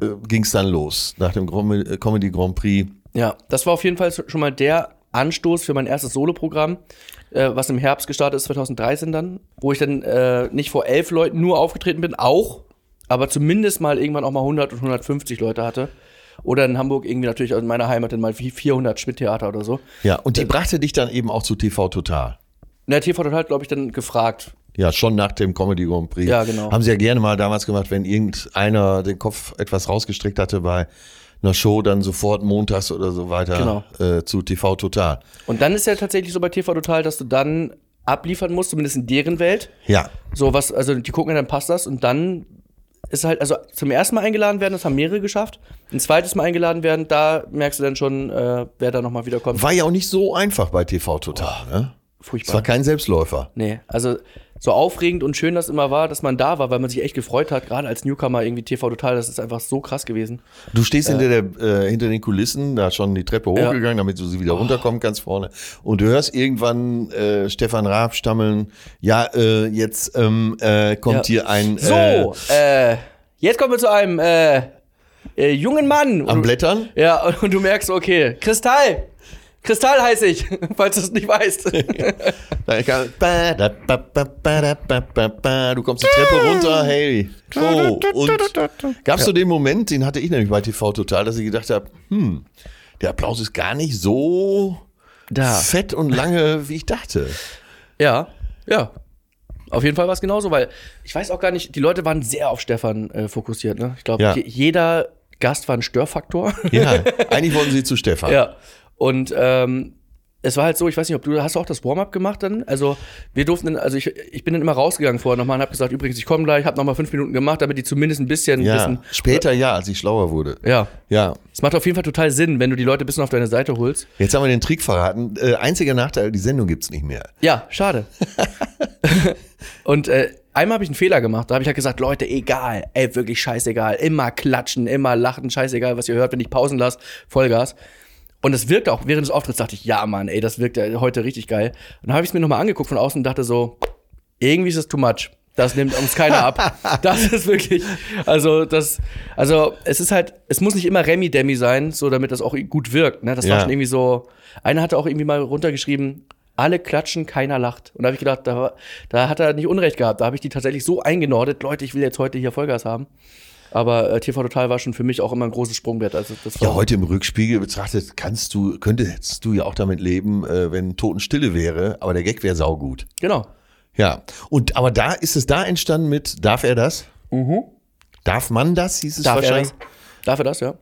äh, ging es dann los, nach dem äh, Comedy Grand Prix. Ja, das war auf jeden Fall schon mal der Anstoß für mein erstes Soloprogramm, äh, was im Herbst gestartet ist, 2013 dann, wo ich dann äh, nicht vor elf Leuten nur aufgetreten bin, auch, aber zumindest mal irgendwann auch mal 100 und 150 Leute hatte. Oder in Hamburg irgendwie natürlich in meiner Heimat dann mal 400 Schmidt-Theater oder so. Ja, und die brachte dich dann eben auch zu TV Total. Na, TV Total, glaube ich, dann gefragt. Ja, schon nach dem Comedy Grand Prix. Ja, genau. Haben sie ja gerne mal damals gemacht, wenn irgendeiner den Kopf etwas rausgestreckt hatte bei einer Show, dann sofort montags oder so weiter äh, zu TV Total. Und dann ist ja tatsächlich so bei TV Total, dass du dann abliefern musst, zumindest in deren Welt. Ja, So was, also die gucken ja, dann passt das und dann ist halt, also zum ersten Mal eingeladen werden, das haben mehrere geschafft. Ein zweites Mal eingeladen werden, da merkst du dann schon, äh, wer da nochmal wiederkommt. war ja auch nicht so einfach bei TV Total. ne? Es Furchtbar. war kein Selbstläufer. Nee, also so aufregend und schön das immer war, dass man da war, weil man sich echt gefreut hat, gerade als Newcomer irgendwie TV Total, das ist einfach so krass gewesen. Du stehst hinter, der, äh, hinter den Kulissen, da schon die Treppe hochgegangen, damit du sie wieder runterkommen kannst vorne. Und du hörst irgendwann äh, Stefan Raab stammeln, ja, äh, jetzt ähm, äh, kommt Ja. hier ein So, äh, jetzt kommen wir zu einem äh, äh, jungen Mann. äh, am Und- Blättern. Ja, und- und du merkst, okay, Kristall. Kristall heiße ich, falls du es nicht weißt. Du kommst die Treppe runter, hey. So, und gab es so den Moment, den hatte ich nämlich bei TV Total, dass ich gedacht habe, hm, der Applaus ist gar nicht so Da. fett und lange, wie ich dachte. Ja, ja. Auf jeden Fall war es genauso, weil ich weiß auch gar nicht, die Leute waren sehr auf Stefan äh, fokussiert. Ne? Ich glaube, Ja. je, jeder Gast war ein Störfaktor. Ja, eigentlich wollten sie zu Stefan. ja. Und ähm, es war halt so, ich weiß nicht, ob du hast du auch das Warm-up gemacht dann? Also wir durften, dann- also ich, ich bin dann immer rausgegangen vorher nochmal und habe gesagt, übrigens, ich komme gleich, habe nochmal fünf Minuten gemacht, damit die zumindest ein bisschen Ja, wissen. später ja, als ich schlauer wurde. Ja, Ja, es macht auf jeden Fall total Sinn, wenn du die Leute ein bisschen auf deine Seite holst. jetzt haben wir den Trick verraten. Äh, einziger Nachteil, die Sendung gibt's nicht mehr. Ja, schade. und äh, einmal habe ich einen Fehler gemacht. Da habe ich halt gesagt, Leute, egal, ey, wirklich scheißegal. Immer klatschen, immer lachen, scheißegal, was ihr hört, wenn ich Pausen lasse, Vollgas. Und es wirkte auch, während des Auftritts dachte ich, ja, Mann, ey, das wirkt ja heute richtig geil. Und dann habe ich es mir nochmal angeguckt von außen und dachte so, irgendwie ist es too much. Das nimmt uns keiner ab. Das ist wirklich, also das, also es ist halt, es muss nicht immer Remi-Demi sein, so damit das auch gut wirkt. Ne? Das war Ja. schon irgendwie so. Einer hatte auch irgendwie mal runtergeschrieben, alle klatschen, keiner lacht. Und da habe ich gedacht, da, war- da hat er nicht Unrecht gehabt. Da habe ich die tatsächlich so eingenordet, Leute, ich will jetzt heute hier Vollgas haben. Aber äh, TV Total war schon für mich auch immer ein großes Sprungbrett. Also das Ja, heute im Rückspiegel betrachtet, kannst du, könntest du ja auch damit leben, äh, wenn Totenstille wäre, aber der Gag wäre saugut. genau. Ja. Und aber da ist es da entstanden mit, darf er das? Darf man das, hieß es Darf er wahrscheinlich? das? Darf er das, ja?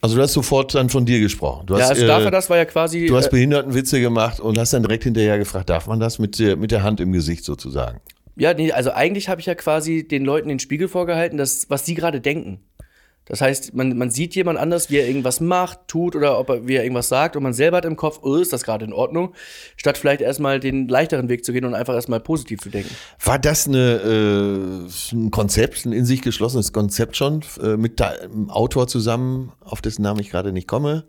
Also du hast sofort dann von dir gesprochen. Du hast, Ja, also äh, darf er das war ja quasi. Du hast äh, Behindertenwitze gemacht und hast dann direkt hinterher gefragt, darf man das mit mit der Hand im Gesicht sozusagen? Ja, nee, also eigentlich habe ich ja quasi den Leuten den Spiegel vorgehalten, das, was sie gerade denken. Das heißt, man, man sieht jemand anders, wie er irgendwas macht, tut oder ob er, wie er irgendwas sagt und man selber hat im Kopf, oh, ist das gerade in Ordnung, statt vielleicht erstmal den leichteren Weg zu gehen und einfach erstmal positiv zu denken. War das eine, äh, ein Konzept, ein in sich geschlossenes Konzept schon äh, mit einem Autor zusammen, auf dessen Namen ich gerade nicht komme?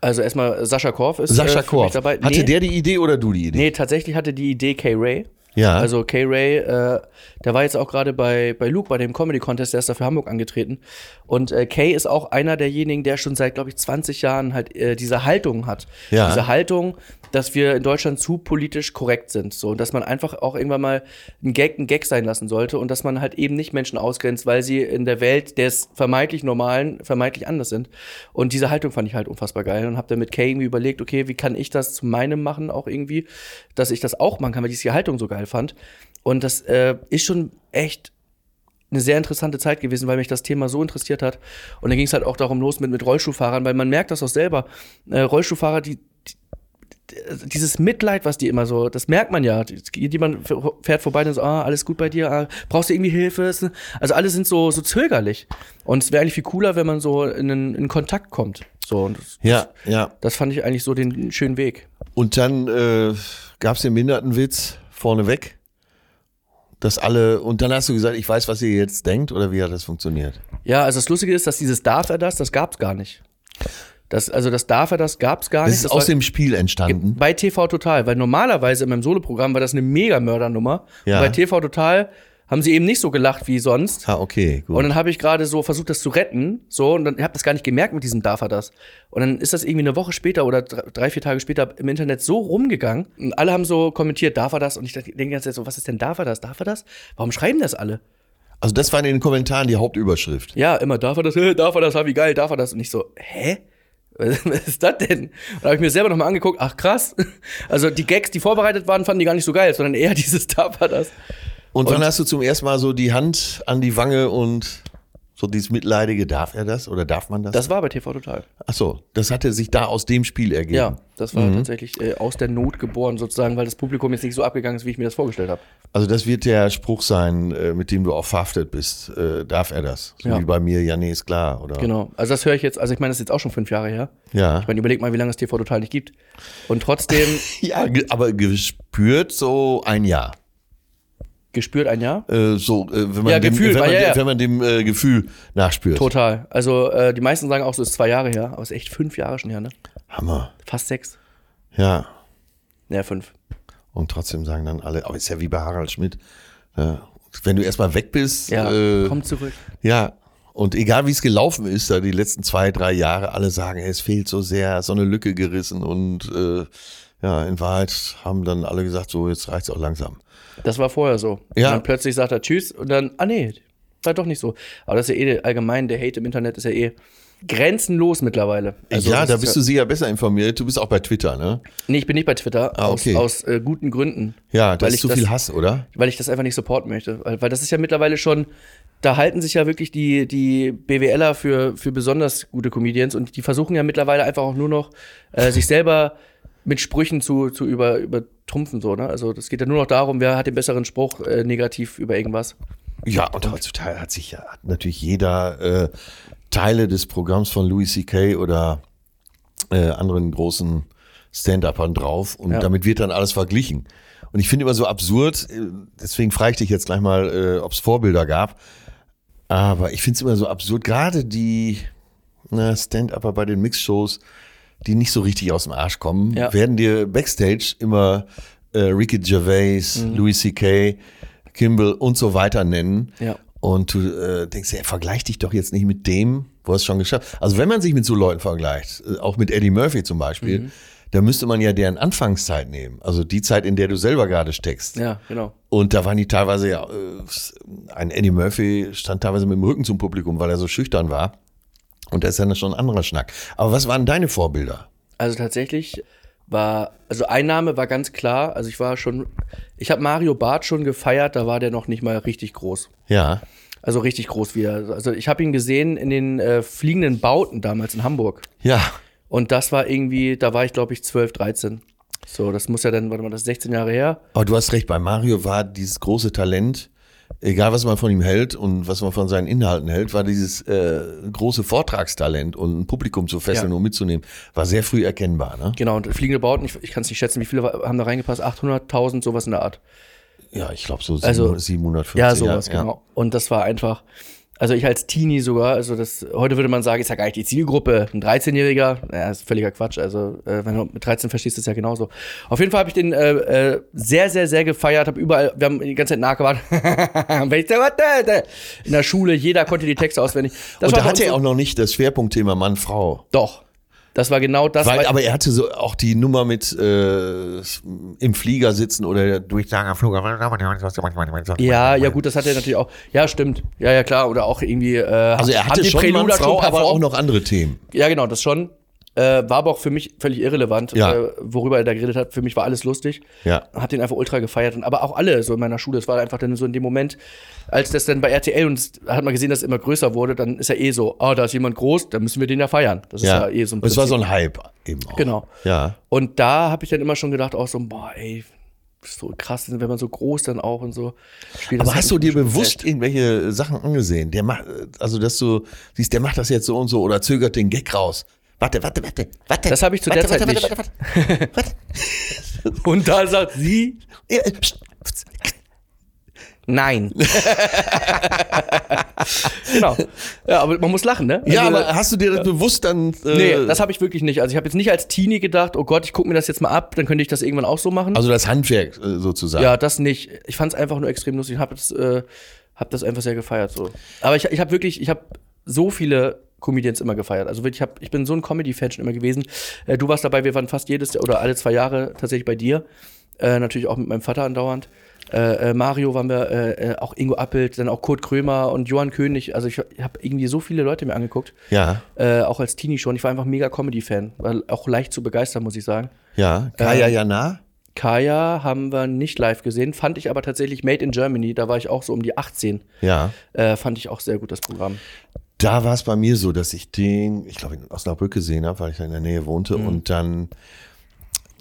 Also erstmal Sascha Korf ist Sascha äh, für mich Korf. dabei. Hatte nee, der die Idee oder du die Idee? Nee, tatsächlich hatte die Idee Kay Ray. Ja. Also Kay Ray, äh, der war jetzt auch gerade bei, bei Luke, bei dem Comedy Contest, der ist da für Hamburg angetreten. Und äh, Kay ist auch einer derjenigen, der schon seit, glaube ich, 20 Jahren halt äh, diese Haltung hat. Ja. Diese Haltung, dass wir in Deutschland zu politisch korrekt sind. So, und dass man einfach auch irgendwann mal ein Gag ein Gag sein lassen sollte und dass man halt eben nicht Menschen ausgrenzt, weil sie in der Welt des vermeintlich Normalen vermeintlich anders sind. Und diese Haltung fand ich halt unfassbar geil und habe dann mit Kay irgendwie überlegt, okay, wie kann ich das zu meinem machen auch irgendwie, dass ich das auch machen kann, weil ich die Haltung so geil fand. Und das äh, ist schon echt eine sehr interessante Zeit gewesen, weil mich das Thema so interessiert hat. Und dann ging es halt auch darum los mit, mit Rollstuhlfahrern, weil man merkt das auch selber. Äh, Rollstuhlfahrer, die, die, dieses Mitleid, was die immer so, das merkt man ja. Jemand fährt vorbei und so, ah, alles gut bei dir, ah, brauchst du irgendwie Hilfe? Also alle sind so, so zögerlich. Und es wäre eigentlich viel cooler, wenn man so in, in Kontakt kommt. So, und das, Ja, ja. das fand ich eigentlich so den schönen Weg. Und dann äh, gab es den Behindertenwitz vorneweg, dass alle, und dann hast du gesagt, ich weiß, was ihr jetzt denkt, oder wie hat das funktioniert? Ja, also das Lustige ist, dass dieses darf er das, das gab's gar nicht. Das, also das darf er das gab's gar Das nicht. ist Das aus war- dem Spiel entstanden. bei TV Total, weil normalerweise in meinem Soloprogramm war das eine mega Mördernummer. Ja. Bei TV Total haben sie eben nicht so gelacht wie sonst. Ah, okay, gut. Und dann habe ich gerade so versucht, das zu retten, so und dann ich habe das gar nicht gemerkt mit diesem darf er das. Und dann ist das irgendwie eine Woche später oder drei, vier Tage später im Internet so rumgegangen und alle haben so kommentiert, darf er das? Und ich denke die ganze Zeit so, was ist denn darf er das? Darf er das? Warum schreiben das alle? also das war in den Kommentaren die Hauptüberschrift. Ja, immer darf er das, darf er das, wie geil, darf er das? Und ich so, hä? Was ist das denn? Und da habe ich mir selber nochmal angeguckt, ach krass. Also die Gags, die vorbereitet waren, fanden die gar nicht so geil, sondern eher dieses darf er das. Und, wann hast du zum ersten Mal so die Hand an die Wange und so dieses Mitleidige, darf er das oder darf man das? Das war bei TV Total. Ach so, das hatte sich da aus dem Spiel ergeben. Ja, das war tatsächlich äh, aus der Not geboren, sozusagen, weil das Publikum jetzt nicht so abgegangen ist, wie ich mir das vorgestellt habe. Also das wird der Spruch sein, äh, mit dem du auch verhaftet bist. Äh, darf er das? So Ja. wie bei mir, ja, nee, ist klar, oder? Genau. Also das höre ich jetzt, also ich meine, das ist jetzt auch schon fünf Jahre her. Ja. Ich meine, überleg mal, wie lange es TV Total nicht gibt. Und trotzdem, Ja, aber gespürt so ein Jahr. Gespürt ein Jahr? Äh, so, äh, wenn man Ja, dem, gefühlt, wenn man, ja, dem- ja. wenn man dem äh, Gefühl nachspürt. Total. Also äh, die meisten sagen auch, so ist zwei Jahre her, aber es ist echt fünf Jahre schon her, ne? Hammer. Fast sechs. Ja. Ja, fünf. Und trotzdem sagen dann alle, aber ist ja wie bei Harald Schmidt. Ja. Wenn du erstmal weg bist, Ja, äh, komm zurück. ja. Und egal wie es gelaufen ist, da die letzten zwei, drei Jahre, alle sagen, es fehlt so sehr, so eine Lücke gerissen und äh, ja, in Wahrheit haben dann alle gesagt, so jetzt reicht's auch langsam. Das war vorher so. Ja. Und dann plötzlich sagt er Tschüss und dann, ah nee, war doch nicht so. Aber das ist ja eh allgemein, der Hate im Internet ist ja eh grenzenlos mittlerweile. Also ja, das da ist bist du sicher besser informiert. Du bist auch bei Twitter, ne? Nee, ich bin nicht bei Twitter, Ah, okay. aus, aus äh, guten Gründen. Ja, da Weil ist ich zu das- viel Hass, oder? weil ich das einfach nicht supporten möchte. Weil, weil das ist ja mittlerweile schon, da halten sich ja wirklich die, die BWLer für, für besonders gute Comedians und die versuchen ja mittlerweile einfach auch nur noch, äh, sich selber mit Sprüchen zu, zu über, übertrumpfen, so, ne? Also das geht ja nur noch darum, wer hat den besseren Spruch äh, negativ über irgendwas. Ja, und heutzutage hat sich ja hat natürlich jeder äh, Teile des Programms von Louis C.K. oder äh, anderen großen Stand-Uppern drauf und Ja. damit wird dann alles verglichen. Und ich finde immer so absurd, äh, deswegen frage ich dich jetzt gleich mal, äh, ob es Vorbilder gab. Aber ich finde es immer so absurd, gerade die Stand-Upper bei den Mix-Shows, die nicht so richtig aus dem Arsch kommen, Ja. werden dir Backstage immer äh, Ricky Gervais, Mhm. Louis C.K., Kimball und so weiter nennen. Ja. Und du äh, denkst, ja, vergleich dich doch jetzt nicht mit dem, wo es schon geschafft Also wenn man sich mit so Leuten vergleicht, äh, auch mit Eddie Murphy zum Beispiel, Mhm. da müsste man ja deren Anfangszeit nehmen. Also die Zeit, in der du selber gerade steckst. Ja, genau. Und da waren die teilweise ja, äh, ein Eddie Murphy stand teilweise mit dem Rücken zum Publikum, weil er so schüchtern war. Und das ist ja schon ein anderer Schnack. Aber was waren deine Vorbilder? Also tatsächlich war, also Einnahme war ganz klar. Also ich war schon, ich habe Mario Barth schon gefeiert, da war der noch nicht mal richtig groß. Ja. Also richtig groß wieder. Also ich habe ihn gesehen in den äh, fliegenden Bauten damals in Hamburg. Ja. Und das war irgendwie, da war ich glaube ich 12, 13. So, das muss ja dann, warte mal, das ist 16 Jahre her. Aber du hast recht, bei Mario war dieses große Talent, egal was man von ihm hält und was man von seinen Inhalten hält, war dieses äh, große Vortragstalent und ein Publikum zu fesseln Ja. und mitzunehmen, war sehr früh erkennbar. Ne? Genau, und fliegende Bauten, ich, ich kann es nicht schätzen, wie viele haben da reingepasst? 800.000, sowas in der Art. Ja, ich glaube so Also- 750. Ja, sowas, ja. genau. Und das war einfach, also ich als Teenie sogar, also das, heute würde man sagen, ist ja gar nicht die Zielgruppe. Ein 13-Jähriger, naja, ist völliger Quatsch. Also, äh, wenn du mit 13 verstehst, ist es ja genauso. Auf jeden Fall habe ich den äh, äh, sehr, sehr, sehr gefeiert, habe überall, wir haben die ganze Zeit nachgewartet. In der Schule, jeder konnte die Texte auswendig. Das Und war da hatte er auch noch nicht das Schwerpunktthema Mann-Frau. Doch. Das war genau das. Weil, aber er hatte so auch die Nummer mit äh, im Flieger sitzen oder Durchsagen am Flug. ja, ja, gut, das hat er natürlich auch. Ja, stimmt. Ja, ja, klar. Oder auch irgendwie. Äh, Also er hatte schon Mann-Frau, aber auch noch andere Themen. Ja, genau, das schon. Äh, war aber auch für mich völlig irrelevant, Ja. äh, worüber er da geredet hat. Für mich war alles lustig. Ja. Hab den einfach ultra gefeiert. Und, aber auch alle so in meiner Schule. Es war einfach dann so in dem Moment, als das dann bei RTL und hat man gesehen, dass es immer größer wurde, dann ist ja eh so, ah, da ist jemand groß, dann müssen wir den ja feiern. Das Ja, ist ja eh so ein Und es war so Prinzip. ein Hype eben auch. Genau. Ja. Und da habe ich dann immer schon gedacht, auch so, boah, ey, so krass, wenn man so groß dann auch und so spielt. Aber hast du dir bewusst geflasht. irgendwelche Sachen angesehen? Der macht, also dass du siehst, der macht das jetzt so und so oder zögert den Gag raus. Warte, warte, warte, warte. Das habe ich zu warte, der Zeit warte, nicht. Warte, warte, warte. warte. Und da sagt sie, Ja, äh, nein. genau. Ja, aber man muss lachen, ne? Ja, Also, aber hast du dir das bewusst dann? Äh, Nee, das habe ich wirklich nicht. Also ich habe jetzt nicht als Teenie gedacht, oh Gott, ich gucke mir das jetzt mal ab, dann könnte ich das irgendwann auch so machen. also das Handwerk äh, sozusagen. ja, das nicht. Ich fand es einfach nur extrem lustig. Ich habe das, äh, hab das einfach sehr gefeiert. So. Aber ich, ich habe wirklich, ich habe so viele Comedians immer gefeiert. Also ich, hab, ich bin so ein Comedy-Fan schon immer gewesen. Äh, du warst dabei, wir waren fast jedes oder alle zwei Jahre tatsächlich bei dir. Äh, natürlich auch mit meinem Vater andauernd. Äh, äh, Mario waren wir, äh, äh, auch Ingo Appelt, dann auch Kurt Krömer und Johann König. Also ich, habe irgendwie so viele Leute mir angeguckt. Ja, auch als Teenie schon. Ich war einfach mega Comedy-Fan. War auch leicht zu begeistern, muss ich sagen. ja. Kaya Ähm, Jana. Kaya haben wir nicht live gesehen. Fand ich aber tatsächlich Made in Germany. Da war ich auch so um die 18. Ja. Äh, fand ich auch sehr gut, das Programm. Da war es bei mir so, dass ich den, ich glaube, in Osnabrück gesehen habe, weil ich da in der Nähe wohnte Mhm. und dann,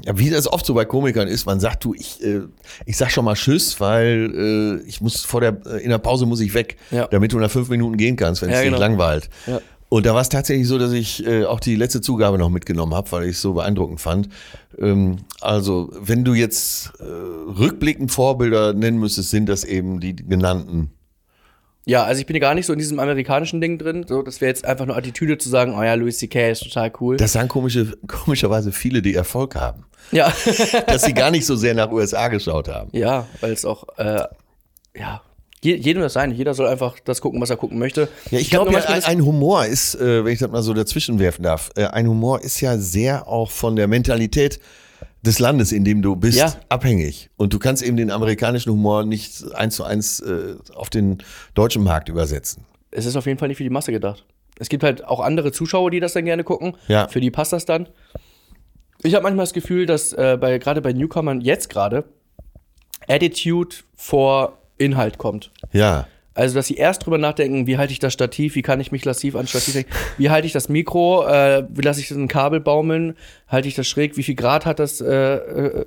ja, wie das oft so bei Komikern ist, man sagt, du, ich, äh, ich sag schon mal Tschüss, weil äh, ich muss vor der, äh, in der Pause muss ich weg, Ja. damit du nach fünf Minuten gehen kannst, wenn es Ja, dich genau. langweilt. Ja. Und da war es tatsächlich so, dass ich äh, auch die letzte Zugabe noch mitgenommen habe, weil ich es so beeindruckend fand. Ähm, also, wenn du jetzt äh, rückblickend Vorbilder nennen müsstest, sind das eben die genannten. Ja, also ich bin ja gar nicht so in diesem amerikanischen Ding drin. So, das wäre jetzt einfach nur Attitüde zu sagen, oh ja, Louis C.K. ist total cool. Das sagen komische, komischerweise viele, die Erfolg haben. ja. Dass sie gar nicht so sehr nach USA geschaut haben. ja, weil es auch, äh, ja, je- jedem das sein. Jeder soll einfach das gucken, was er gucken möchte. Ja, ich hab glaube, ja, ein, ein Humor ist, äh, wenn ich das mal so dazwischen werfen darf, äh, ein Humor ist ja sehr auch von der Mentalität des Landes, in dem du bist, Ja. abhängig. Und du kannst eben den amerikanischen Humor nicht eins zu eins äh, auf den deutschen Markt übersetzen. es ist auf jeden Fall nicht für die Masse gedacht. Es gibt halt auch andere Zuschauer, die das dann gerne gucken. Ja. Für die passt das dann. Ich habe manchmal das Gefühl, dass äh, bei, gerade bei Newcomern jetzt gerade Attitude vor Inhalt kommt. Ja. Also, dass sie erst drüber nachdenken, wie halte ich das Stativ, wie kann ich mich lassiv an Stativ hängen, wie halte ich das Mikro, äh, wie lasse ich ein Kabel baumeln, halte ich das schräg, wie viel Grad hat das, äh, äh,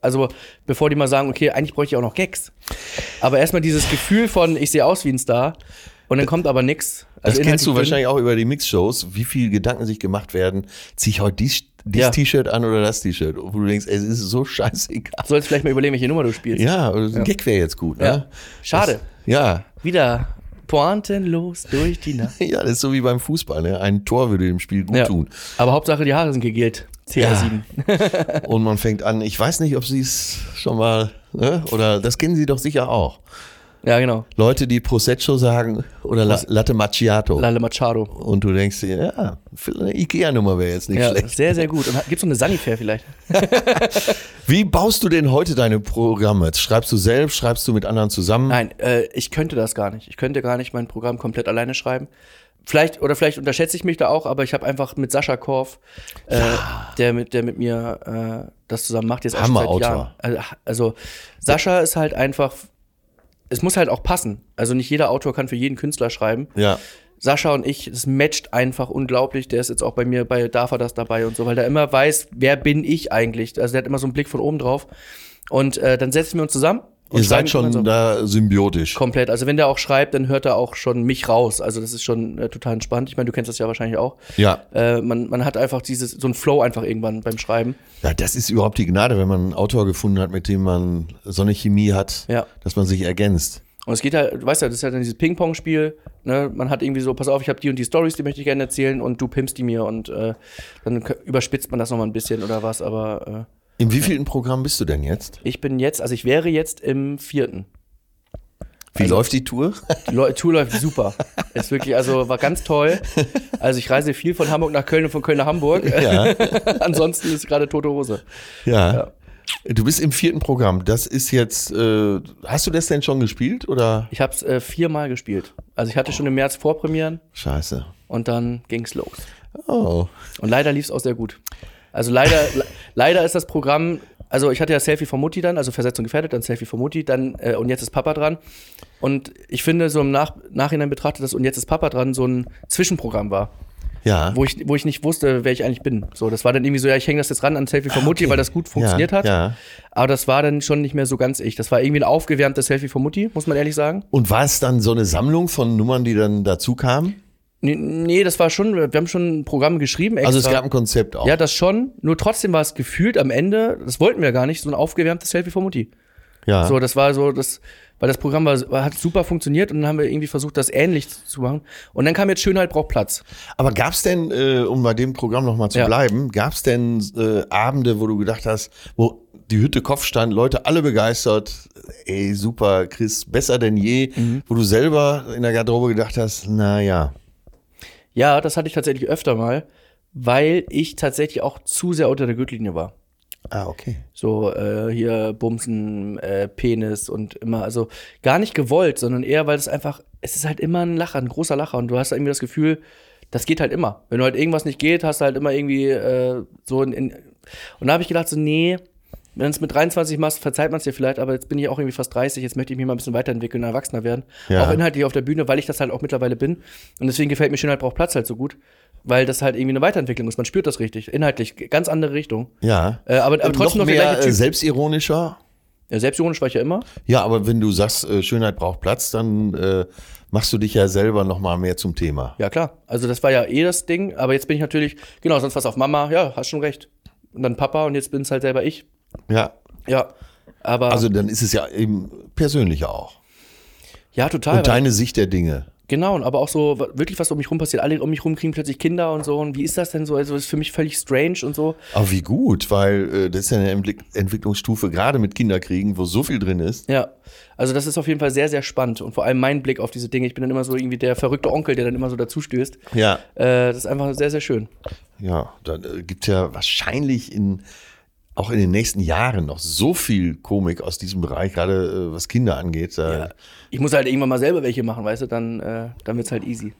also bevor die mal sagen, okay, eigentlich bräuchte ich auch noch Gags. Aber erstmal dieses Gefühl von, ich sehe aus wie ein Star und dann kommt aber nix. Das Also kennst du wahrscheinlich auch über die Mixshows, wie viel Gedanken sich gemacht werden. Zieh ich heute dies, dies Ja. T-Shirt an oder das T-Shirt? Wo du denkst, es ist so scheißegal. Du sollst vielleicht mal überlegen, welche Nummer du spielst. Ja, oder so ein Gag wäre jetzt gut, ne? Ja. Schade. Das, ja. Wieder pointenlos durch die Nacht. Ja, das ist so wie beim Fußball, ne? Ein Tor würde dem Spiel gut Ja. tun. Aber Hauptsache, die Haare sind gegelt. CR7. Und man fängt an, ich weiß nicht, ob sie es schon mal, ne? oder das kennen sie doch sicher auch. Ja, genau. Leute, die Prosecco sagen oder La Latte Macchiato. Lalle Machado. und du denkst dir, ja, eine Ikea-Nummer wäre jetzt nicht Ja, schlecht. sehr, sehr gut. Und gibt es noch eine Sanifair vielleicht? Wie baust du denn heute deine Programme? Schreibst du selbst, schreibst du mit anderen zusammen? Nein, äh, ich könnte das gar nicht. Ich könnte gar nicht mein Programm komplett alleine schreiben. Vielleicht, oder vielleicht unterschätze ich mich da auch, aber ich habe einfach mit Sascha Korf, äh, der, mit, der mit mir äh, das zusammen macht, jetzt auch schon seit. Jahren. Also, also Sascha ist halt einfach, es muss halt auch passen. Also nicht jeder Autor kann für jeden Künstler schreiben. Ja. Sascha und ich, das matcht einfach unglaublich. Der ist jetzt auch bei mir bei Darf er das dabei und so, weil der immer weiß, wer bin ich eigentlich. Also der hat immer so einen Blick von oben drauf. Und äh, dann setzen wir uns zusammen. Und Ihr seid schon gemeinsam. da symbiotisch. Komplett. Also wenn der auch schreibt, dann hört er auch schon mich raus. Also das ist schon äh, total entspannt. Ich meine, du kennst das ja wahrscheinlich auch. Ja. Äh, man, man hat einfach dieses, so ein Flow einfach irgendwann beim Schreiben. ja, das ist überhaupt die Gnade, wenn man einen Autor gefunden hat, mit dem man so eine Chemie hat, Ja. dass man sich ergänzt. Und es geht halt, du weißt ja, das ist ja dann dieses Ping-Pong-Spiel. Ne? Man hat irgendwie so, pass auf, ich habe die und die Stories, die möchte ich gerne erzählen und du pimpst die mir und äh, dann überspitzt man das nochmal ein bisschen oder was. Aber äh, Im wievielten Programm bist du denn jetzt? ich bin jetzt, also ich wäre jetzt im vierten. Wie Also- läuft die Tour? Die Tour läuft super. Ist wirklich, also war ganz toll. Also ich reise viel von Hamburg nach Köln und von Köln nach Hamburg. Ja. Ansonsten ist gerade tote Hose. Ja. Ja. Du bist im vierten Programm. Das ist jetzt, äh, hast du das denn schon gespielt oder? Ich habe es äh, viermal gespielt. Also ich hatte schon im März Vorpremieren Scheiße. und dann ging's los. Oh. Und leider lief es auch sehr gut. Also leider, le leider ist das Programm, also ich hatte ja Selfie von Mutti dann, also Versetzung gefährdet, dann Selfie von Mutti, dann äh, und jetzt ist Papa dran. Und ich finde, so im Nach Nachhinein betrachtet, dass und jetzt ist Papa dran so ein Zwischenprogramm war, Ja. wo ich, wo ich nicht wusste, wer ich eigentlich bin. So, das war dann irgendwie so, ja, ich hänge das jetzt ran an Selfie von Mutti, okay. weil das gut funktioniert ja, hat. Ja. Aber das war dann schon nicht mehr so ganz ich. Das war irgendwie ein aufgewärmtes Selfie von Mutti, muss man ehrlich sagen. Und war es dann so eine Sammlung von Nummern, die dann dazu kamen? Nee, nee, das war schon, wir haben schon ein Programm geschrieben. Extra. Also es gab ein Konzept auch. Ja, das schon. Nur trotzdem war es gefühlt am Ende, das wollten wir gar nicht, so ein aufgewärmtes Selfie von Mutti. ja. So, das war so, das, weil das Programm war, war, hat super funktioniert und dann haben wir irgendwie versucht, das ähnlich zu machen. Und dann kam jetzt Schönheit braucht Platz. Aber gab es denn, äh, um bei dem Programm nochmal zu Ja. bleiben, gab es denn äh, Abende, wo du gedacht hast, wo die Hütte Kopf stand, Leute alle begeistert, ey, super, Chris, besser denn je, Mhm. wo du selber in der Garderobe gedacht hast, na ja. Ja, das hatte ich tatsächlich öfter mal, weil ich tatsächlich auch zu sehr unter der Gürtellinie war. Ah, okay. So äh, hier Bumsen, äh, Penis und immer, also gar nicht gewollt, sondern eher, weil es einfach, es ist halt immer ein Lacher, ein großer Lacher und du hast irgendwie das Gefühl, das geht halt immer. Wenn du halt irgendwas nicht geht, hast du halt immer irgendwie äh, so in, in und da habe ich gedacht so, nee, wenn du es mit 23 machst, verzeiht man es dir vielleicht, aber jetzt bin ich auch irgendwie fast 30, jetzt möchte ich mich mal ein bisschen weiterentwickeln, Erwachsener werden. Ja. Auch inhaltlich auf der Bühne, weil ich das halt auch mittlerweile bin. Und deswegen gefällt mir Schönheit braucht Platz halt so gut, weil das halt irgendwie eine Weiterentwicklung ist. Man spürt das richtig, inhaltlich, ganz andere Richtung. Ja. Äh, aber, aber trotzdem noch noch, mehr gleiche äh, selbstironischer. Ja, selbstironisch war ich ja immer. Ja, aber wenn du sagst, äh, Schönheit braucht Platz, dann äh, machst du dich ja selber noch mal mehr zum Thema. Ja, klar. Also das war ja eh das Ding, aber jetzt bin ich natürlich, genau, sonst was auf Mama, ja, hast schon recht. Und dann Papa und jetzt bin es halt selber ich. Ja. Ja. Aber Also dann ist es ja eben persönlicher auch. ja, total. Und deine Sicht der Dinge. Genau, und aber auch so wirklich, was um mich rum passiert. Alle um mich rum kriegen plötzlich Kinder und so. Und wie ist das denn so? Also ist für mich völlig strange und so. Aber wie gut, weil äh, das ist ja eine Entwick- Entwicklungsstufe, gerade mit Kinderkriegen, wo so viel drin ist. Ja. Also das ist auf jeden Fall sehr, sehr spannend. Und vor allem mein Blick auf diese Dinge. Ich bin dann immer so irgendwie der verrückte Onkel, der dann immer so dazu stößt. Ja. Äh, das ist einfach sehr, sehr schön. Ja, da äh, gibt ja wahrscheinlich in auch in den nächsten Jahren noch so viel Komik aus diesem Bereich, gerade äh, was Kinder angeht. Da, ja. Ich muss halt irgendwann mal selber welche machen, weißt du? Dann, äh, dann wird's halt easy.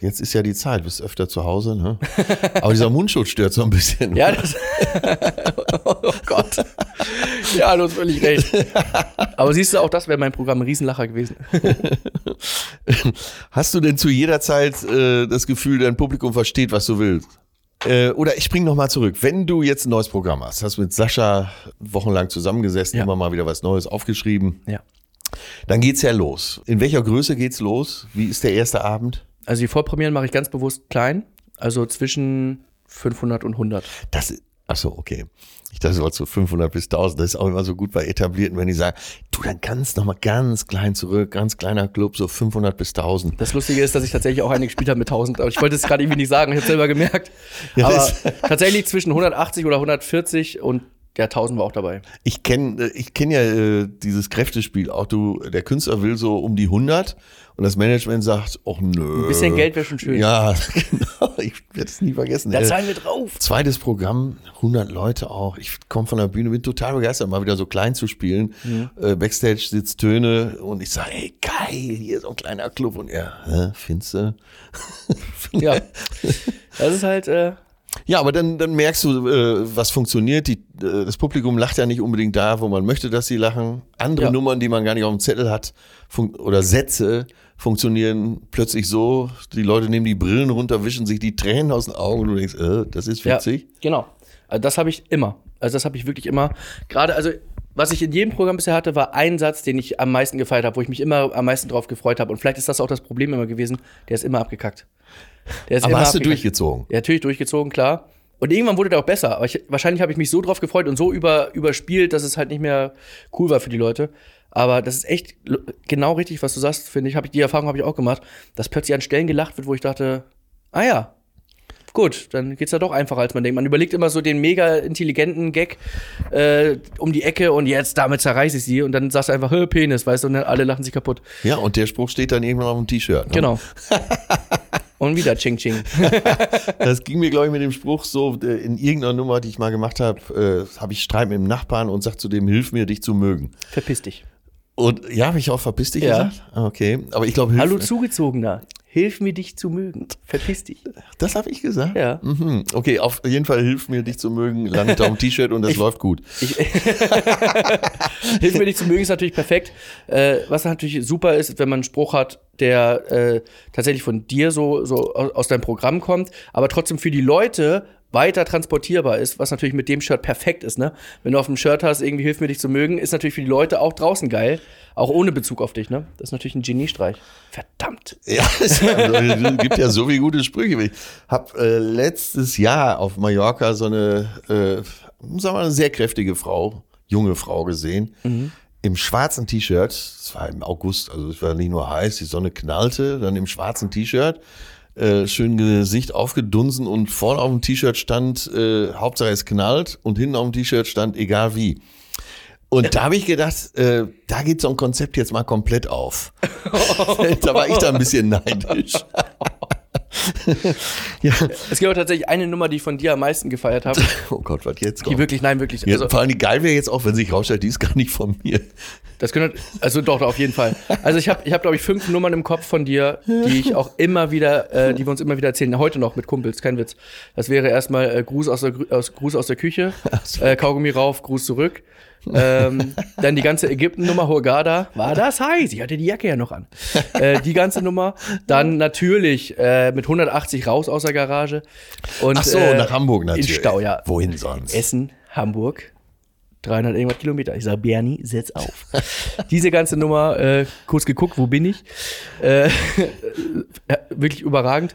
jetzt ist ja die Zeit, bist öfter zu Hause, ne? Aber dieser Mundschutz stört so ein bisschen. Ja, das. oh Gott. Ja, du hast völlig recht. Aber siehst du, auch das wäre mein Programm ein Riesenlacher gewesen. Hast du denn zu jeder Zeit äh, das Gefühl, dein Publikum versteht, was du willst? Äh, oder ich spring noch mal zurück. Wenn du jetzt ein neues Programm hast, hast mit Sascha wochenlang zusammengesessen, Ja. immer mal wieder was Neues aufgeschrieben, Ja. dann geht's ja los. In welcher Größe geht's los? Wie ist der erste Abend? Also die Vorpremieren mache ich ganz bewusst klein. Also zwischen 500 und 100. Das ist, ach so, okay. Ich dachte, war zu 500 bis 1000. Das ist auch immer so gut bei Etablierten, wenn die sagen, du, dann ganz noch mal ganz klein zurück, ganz kleiner Club, so 500 bis 1000. Das Lustige ist, dass ich tatsächlich auch eine gespielt habe mit 1000. Aber ich wollte es gerade irgendwie nicht sagen. Ich habe selber gemerkt. Ja, Aber tatsächlich zwischen 180 oder 140 und der 1000 war auch dabei. Ich kenne ich kenn ja äh, dieses Kräftespiel auch. Du, der Künstler will so um die 100 und das Management sagt, ach nö. Ein bisschen Geld wäre schon schön. Ja, genau. Ich werde es nie vergessen. Da Äh, zahlen wir drauf. Zweites Programm, 100 Leute auch. Ich komme von der Bühne, bin total begeistert, mal wieder so klein zu spielen. Äh, Backstage sitzt Töne und ich sage, ey, geil, hier ist so ein kleiner Club. Und er, hä, findest du? Ja. Das ist halt, äh, Ja, aber dann, dann merkst du, äh, was funktioniert. Die, äh, das Publikum lacht ja nicht unbedingt da, wo man möchte, dass sie lachen. Andere Ja. Nummern, die man gar nicht auf dem Zettel hat, oder Sätze funktionieren plötzlich so. Die Leute nehmen die Brillen runter, wischen sich die Tränen aus den Augen und du denkst, äh, das ist witzig. Ja, genau. Also das habe ich immer. Also das habe ich wirklich immer. Gerade, also was ich in jedem Programm bisher hatte, war ein Satz, den ich am meisten gefeiert habe, wo ich mich immer am meisten drauf gefreut habe. Und vielleicht ist das auch das Problem immer gewesen. Der ist immer abgekackt. Der ist Aber immer hast du abgekackt. durchgezogen? Ja, natürlich durchgezogen, klar. Und irgendwann wurde der auch besser. Aber ich, wahrscheinlich habe ich mich so drauf gefreut und so über, überspielt, dass es halt nicht mehr cool war für die Leute. Aber das ist echt genau richtig, was du sagst, finde ich. Hab ich die Erfahrung habe ich auch gemacht, dass plötzlich an Stellen gelacht wird, wo ich dachte, ah ja, gut, dann geht's ja doch einfacher, als man denkt. Man überlegt immer so den mega intelligenten Gag äh, um die Ecke und jetzt damit zerreiße ich sie und dann sagst du einfach, "Hö, Penis, weißt du, und dann alle lachen sich kaputt. Ja, und der Spruch steht dann irgendwann auf dem T-Shirt. Ne? Genau. und wieder Ching Ching. Das ging mir, glaube ich, mit dem Spruch so, äh, in irgendeiner Nummer, die ich mal gemacht habe, äh, habe ich Streit mit dem Nachbarn und sag zu dem, hilf mir, dich zu mögen. Verpiss dich. Und ja, habe ich auch verpiss dich Ja. gesagt? Ah, Okay, aber ich glaube, Hallo Zugezogener, hilf mir dich zu mögen. Verpiss dich. Das habe ich gesagt? Ja. Mhm. Okay, auf jeden Fall hilf mir, dich zu mögen, landet auf dem T-Shirt und das läuft gut. Ich, Hilf mir dich zu mögen ist natürlich perfekt. Äh, was natürlich super ist, wenn man einen Spruch hat, der äh, tatsächlich von dir so, so aus deinem Programm kommt, aber trotzdem für die Leute weiter transportierbar ist, was natürlich mit dem Shirt perfekt ist, ne? Wenn du auf dem Shirt hast, irgendwie hilf mir dich zu mögen, ist natürlich für die Leute auch draußen geil, auch ohne Bezug auf dich, ne? Das ist natürlich ein Geniestreich. Verdammt. Ja, es gibt ja so viele gute Sprüche. Ich habe äh, letztes Jahr auf Mallorca so eine, äh, sagen wir mal, eine sehr kräftige Frau, junge Frau gesehen, im schwarzen T-Shirt. Es war im August, also es war nicht nur heiß, die Sonne knallte, dann im schwarzen T-Shirt. Äh, schön Gesicht aufgedunsen und vorne auf dem T-Shirt stand, äh, Hauptsache es knallt und hinten auf dem T-Shirt stand, egal wie. Und da habe ich gedacht, äh, da geht so ein Konzept jetzt mal komplett auf. da war ich da ein bisschen neidisch. ja. Es gibt auch tatsächlich eine Nummer, die ich von dir am meisten gefeiert habe. Oh Gott, was jetzt Die kommt. wirklich, nein, wirklich. Ja, Also, vor allem geil wäre jetzt auch, wenn sich rausstellt, die ist gar nicht von mir. Das könnte, also doch, auf jeden Fall. Also ich habe, ich hab, glaube ich, fünf Nummern im Kopf von dir, die ich auch immer wieder, äh, die wir uns immer wieder erzählen. Heute noch mit Kumpels, kein Witz. Das wäre erstmal äh, Gruß, aus der, aus, Gruß aus der Küche, äh, Kaugummi rauf, Gruß zurück. Ähm, dann die ganze Ägypten-Nummer, Hurghada. War das heiß? Ich hatte die Jacke ja noch an. Äh, die ganze Nummer. Dann natürlich äh, mit 180 raus aus der Garage. Und, Ach so, äh, nach Hamburg natürlich. In Stau, ja. Wohin sonst? Essen, Hamburg. 300 irgendwas Kilometer. Ich sage, Bernie, setz auf. Diese ganze Nummer, äh, kurz geguckt, wo bin ich? Äh, wirklich überragend.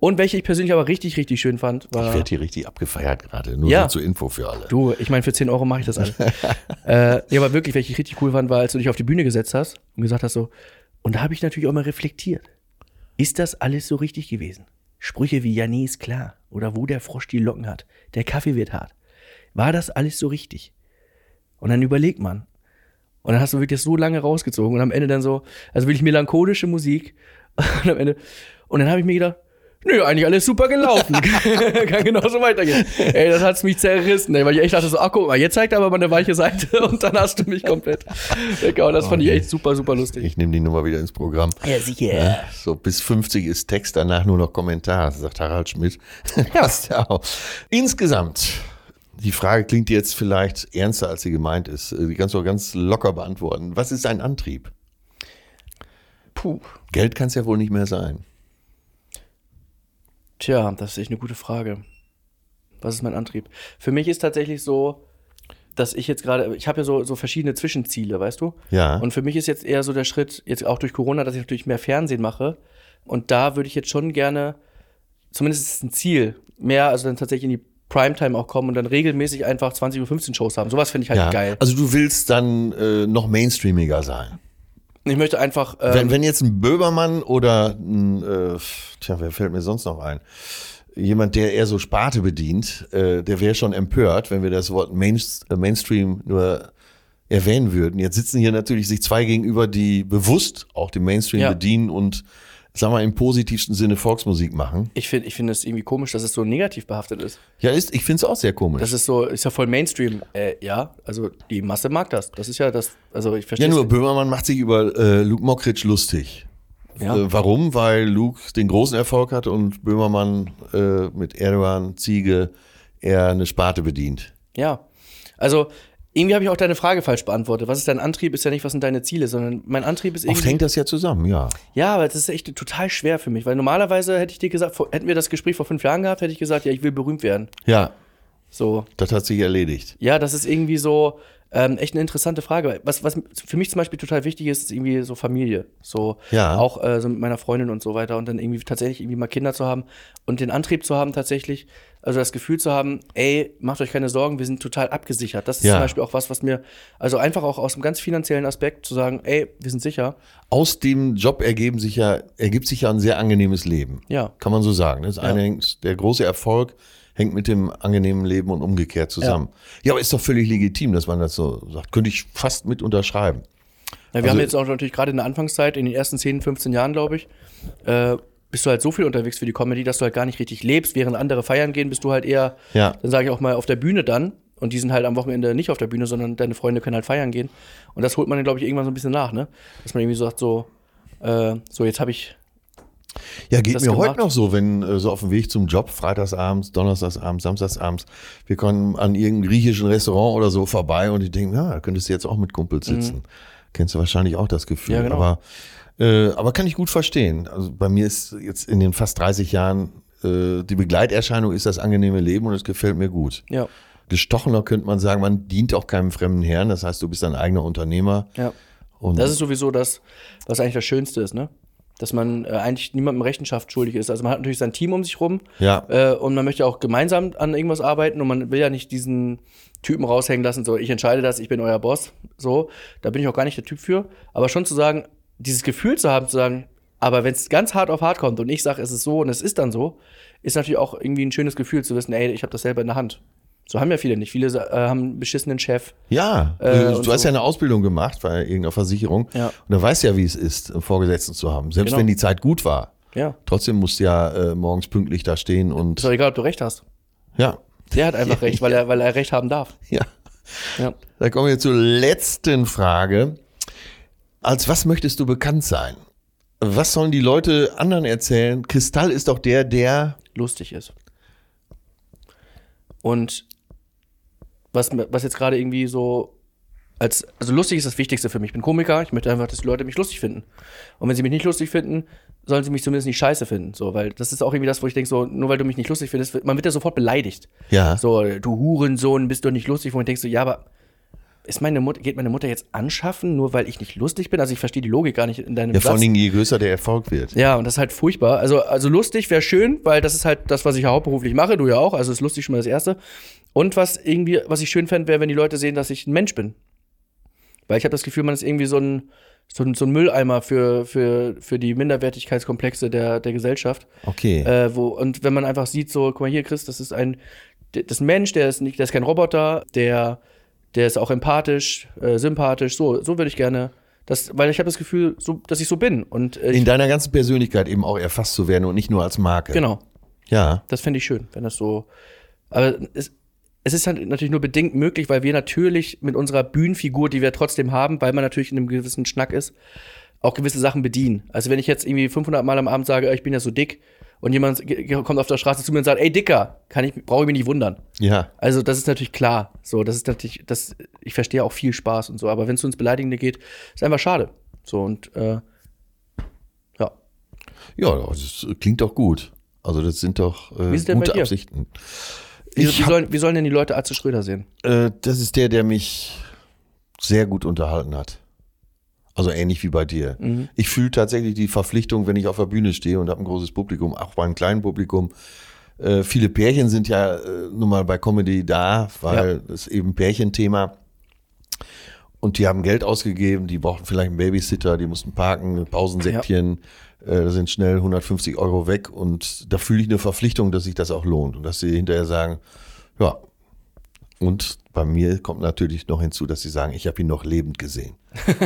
Und welche ich persönlich aber richtig, richtig schön fand, war. Ich werde hier richtig abgefeiert gerade. Nur Ja. so zur Info für alle. Du, ich meine, für 10 Euro mache ich das alles. äh, ja, aber wirklich, welche ich richtig cool fand, war, als du dich auf die Bühne gesetzt hast und gesagt hast so, und da habe ich natürlich auch mal reflektiert. Ist das alles so richtig gewesen? Sprüche wie, ja, nee, ist klar. Oder wo der Frosch die Locken hat. Der Kaffee wird hart. War das alles so richtig? Und dann überlegt man. Und dann hast du wirklich das so lange rausgezogen und am Ende dann so, also wirklich melancholische Musik. Und am Ende, und dann habe ich mir gedacht, Nö, eigentlich alles super gelaufen. Kann genauso weitergehen. Ey, das hat's mich zerrissen, ey, weil ich echt dachte so, ach guck mal, jetzt zeigt er aber mal eine weiche Seite und dann hast du mich komplett weggehauen. Das fand ich echt super, super lustig. Ich nehme die Nummer wieder ins Programm. Ja, sicher. So bis 50 ist Text, danach nur noch Kommentar, sagt Harald Schmidt. Passt ja auch. Insgesamt, die Frage klingt jetzt vielleicht ernster, als sie gemeint ist. Die kannst du auch ganz locker beantworten. Was ist dein Antrieb? Puh. Geld kann es ja wohl nicht mehr sein. Tja, das ist echt eine gute Frage. Was ist mein Antrieb? Für mich ist tatsächlich so, dass ich jetzt gerade, ich habe ja so, so verschiedene Zwischenziele, weißt du? Ja. Und für mich ist jetzt eher so der Schritt, jetzt auch durch Corona, dass ich natürlich mehr Fernsehen mache. Und da würde ich jetzt schon gerne, zumindest ist es ein Ziel, mehr, also dann tatsächlich in die Primetime auch kommen und dann regelmäßig einfach 20 Uhr 15 Shows haben. Sowas finde ich halt ja. geil. Also du willst dann äh, noch mainstreamiger sein. Ich möchte einfach, ähm, Wenn, wenn jetzt ein Böbermann oder ein, äh, tja, wer fällt mir sonst noch ein? Jemand, der eher so Sparte bedient, äh, der wäre schon empört, wenn wir das Wort Mains, äh, Mainstream nur erwähnen würden. Jetzt sitzen hier natürlich sich zwei gegenüber, die bewusst auch den Mainstream Ja. bedienen und, sagen wir, im positivsten Sinne Volksmusik machen. ich finde ich finde es irgendwie komisch, dass es so negativ behaftet ist. Ja, ist, ich finde es auch sehr komisch. Das ist so, ist ja voll Mainstream. Äh, ja, also die Masse mag das. Das ist ja das, also ich verstehe ja, nur Böhmermann macht sich über äh, Luke Mockridge lustig. Ja. Äh, warum? Weil Luke den großen Erfolg hat und Böhmermann äh, mit Erdogan, Ziege, eher eine Sparte bedient. Ja. Also, irgendwie habe ich auch deine Frage falsch beantwortet. Was ist dein Antrieb? Ist ja nicht, was sind deine Ziele, sondern mein Antrieb ist Oft irgendwie. hängt das ja zusammen, ja. Ja, aber das ist echt total schwer für mich, weil normalerweise hätte ich dir gesagt, hätten wir das Gespräch vor fünf Jahren gehabt, hätte ich gesagt, ja, ich will berühmt werden. Ja, So. das hat sich erledigt. Ja, das ist irgendwie so ähm, echt eine interessante Frage. Was, was für mich zum Beispiel total wichtig ist, ist irgendwie so Familie. So Ja. auch äh, so mit meiner Freundin und so weiter und dann irgendwie tatsächlich irgendwie mal Kinder zu haben und den Antrieb zu haben, tatsächlich, also das Gefühl zu haben, ey, macht euch keine Sorgen, wir sind total abgesichert. Das ist Ja. zum Beispiel auch was, was mir, also einfach auch aus einem ganz finanziellen Aspekt zu sagen, ey, wir sind sicher. Aus dem Job ergeben sich ja, ergibt sich ja ein sehr angenehmes Leben. Ja. Kann man so sagen. Das eine hängt, der große Erfolg hängt mit dem angenehmen Leben und umgekehrt zusammen. Ja. aber ist doch völlig legitim, dass man das so sagt. Könnte ich fast mit unterschreiben. Ja, wir Also- haben jetzt auch natürlich gerade in der Anfangszeit, in den ersten 10, 15 Jahren, glaube ich, äh, bist du halt so viel unterwegs für die Comedy, dass du halt gar nicht richtig lebst. Während andere feiern gehen, bist du halt eher, Ja. dann sage ich auch mal, auf der Bühne dann. Und die sind halt am Wochenende nicht auf der Bühne, sondern deine Freunde können halt feiern gehen. Und das holt man dann, glaube ich, irgendwann so ein bisschen nach, ne? Dass man irgendwie so sagt, so, äh, so jetzt habe ich, Ja, geht mir gemacht. heute noch so, wenn äh, so auf dem Weg zum Job, freitagsabends, donnerstagsabends, samstagsabends, wir kommen an irgendeinem griechischen Restaurant oder so vorbei und ich denke, ja, da könntest du jetzt auch mit Kumpels sitzen. Kennst du wahrscheinlich auch das Gefühl. Mhm. Ja, genau. Aber, äh, aber kann ich gut verstehen. Also bei mir ist jetzt in den fast 30 Jahren äh, die Begleiterscheinung ist das angenehme Leben und es gefällt mir gut. ja, Gestochener könnte man sagen, man dient auch keinem fremden Herrn. Das heißt, du bist ein eigener Unternehmer. ja. Und Das ist sowieso das, was eigentlich das Schönste ist, ne? Dass man äh, eigentlich niemandem Rechenschaft schuldig ist. Also man hat natürlich sein Team um sich rum, ja, Äh, und man möchte auch gemeinsam an irgendwas arbeiten und man will ja nicht diesen Typen raushängen lassen, so ich entscheide das, ich bin euer Boss. So, da bin ich auch gar nicht der Typ für. Aber schon zu sagen, dieses Gefühl zu haben, zu sagen, aber wenn es ganz hart auf hart kommt und ich sage, es ist so und es ist dann so, ist natürlich auch irgendwie ein schönes Gefühl zu wissen, ey, ich habe das selber in der Hand. So haben ja viele nicht. Viele äh, haben einen beschissenen Chef. Ja, Äh, du hast so. ja eine Ausbildung gemacht bei irgendeiner Versicherung. Ja. Und da weißt du ja, wie es ist, einen Vorgesetzten zu haben. Selbst Genau. wenn die Zeit gut war. Ja. Trotzdem musst du ja äh, morgens pünktlich da stehen Ist und doch egal, ob du recht hast. ja, Der hat einfach recht, weil er, weil er recht haben darf. ja. Ja. Da kommen wir zur letzten Frage. Als was möchtest du bekannt sein? Was sollen die Leute anderen erzählen? Kristall ist doch der, der. lustig ist. Und was, was jetzt gerade irgendwie so als, also lustig ist das Wichtigste für mich. Ich bin Komiker, ich möchte einfach, dass die Leute mich lustig finden. Und wenn sie mich nicht lustig finden, sollen sie mich zumindest nicht scheiße finden. So, weil das ist auch irgendwie das, wo ich denke, so, nur weil du mich nicht lustig findest, man wird ja sofort beleidigt. Ja. So, du Hurensohn, bist du nicht lustig, wo ich denke so, ja, aber ist meine Mutter, geht meine Mutter jetzt anschaffen, nur weil ich nicht lustig bin? Also ich verstehe die Logik gar nicht in deinem Ja, vor allen. Dingen, je größer der Erfolg wird. Ja, und das ist halt furchtbar. Also, also lustig wäre schön, weil das ist halt das, was ich ja hauptberuflich mache, du ja auch. Also ist lustig schon mal das Erste. Und was irgendwie, was ich schön fände, wäre, wenn die Leute sehen, dass ich ein Mensch bin. Weil ich habe das Gefühl, man ist irgendwie so ein, so ein, so ein Mülleimer für, für, für die Minderwertigkeitskomplexe der, der Gesellschaft. Okay. Äh, wo, und wenn man einfach sieht, so, guck mal hier, Chris, das ist ein, das ist ein Mensch, der ist nicht, der ist kein Roboter, der, der ist auch empathisch, äh, sympathisch, so, so würde ich gerne, das, weil ich habe das Gefühl, so, dass ich so bin. Und äh, In deiner ganzen Persönlichkeit eben auch erfasst zu werden und nicht nur als Marke. genau, Ja. das fände ich schön, wenn das so. Aber es, es ist halt natürlich nur bedingt möglich, weil wir natürlich mit unserer Bühnenfigur, die wir trotzdem haben, weil man natürlich in einem gewissen Schnack ist, auch gewisse Sachen bedienen. Also wenn ich jetzt irgendwie 500 Mal am Abend sage, ich bin ja so dick und jemand kommt auf der Straße zu mir und sagt, ey Dicker, kann ich, brauche ich mich nicht wundern. Ja. Also das ist natürlich klar. So, das ist natürlich, das, ich verstehe auch viel Spaß und so, aber wenn es ins Beleidigende geht, ist einfach schade. So und äh, ja. Ja, das klingt doch gut. Also das sind doch äh, gute? Absichten. Wie, wie, sollen, wie sollen denn die Leute Atze Schröder sehen? Äh, das ist der, der mich sehr gut unterhalten hat. Also ähnlich wie bei dir. Mhm. Ich fühle tatsächlich die Verpflichtung, wenn ich auf der Bühne stehe und habe ein großes Publikum, auch bei einem kleinen Publikum. Äh, viele Pärchen sind ja äh, nun mal bei Comedy da, weil es eben Pärchenthema. Und die haben Geld ausgegeben, die brauchten vielleicht einen Babysitter, die mussten parken, Pausensäckchen, äh, da sind schnell 150 Euro weg und da fühle ich eine Verpflichtung, dass sich das auch lohnt und dass sie hinterher sagen, ja, und bei mir kommt natürlich noch hinzu, dass sie sagen, ich habe ihn noch lebend gesehen.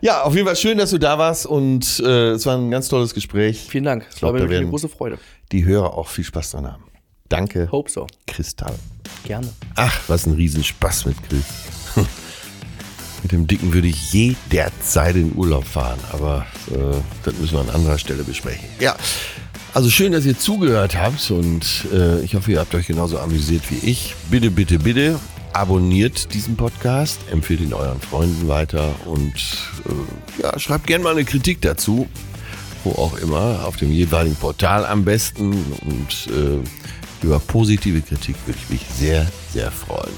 ja, auf jeden Fall schön, dass du da warst und äh, es war ein ganz tolles Gespräch. Vielen Dank. Es glaub, war mir da eine große Freude. Die Hörer auch viel Spaß dran haben. Danke, Hope so. Kristall. Gerne. Ach, was ein Riesenspaß mit Chris. mit dem Dicken würde ich jederzeit in Urlaub fahren, aber äh, das müssen wir an anderer Stelle besprechen. Ja, also schön, dass ihr zugehört habt und äh, ich hoffe, ihr habt euch genauso amüsiert wie ich. Bitte, bitte, bitte abonniert diesen Podcast, empfehlt ihn euren Freunden weiter und äh, ja, schreibt gerne mal eine Kritik dazu, wo auch immer, auf dem jeweiligen Portal am besten und äh, über positive Kritik würde ich mich sehr, sehr freuen.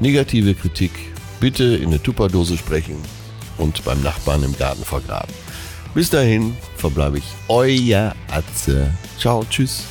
Negative Kritik bitte in eine Tupperdose sprechen und beim Nachbarn im Garten vergraben. Bis dahin verbleibe ich euer Atze. Ciao, tschüss.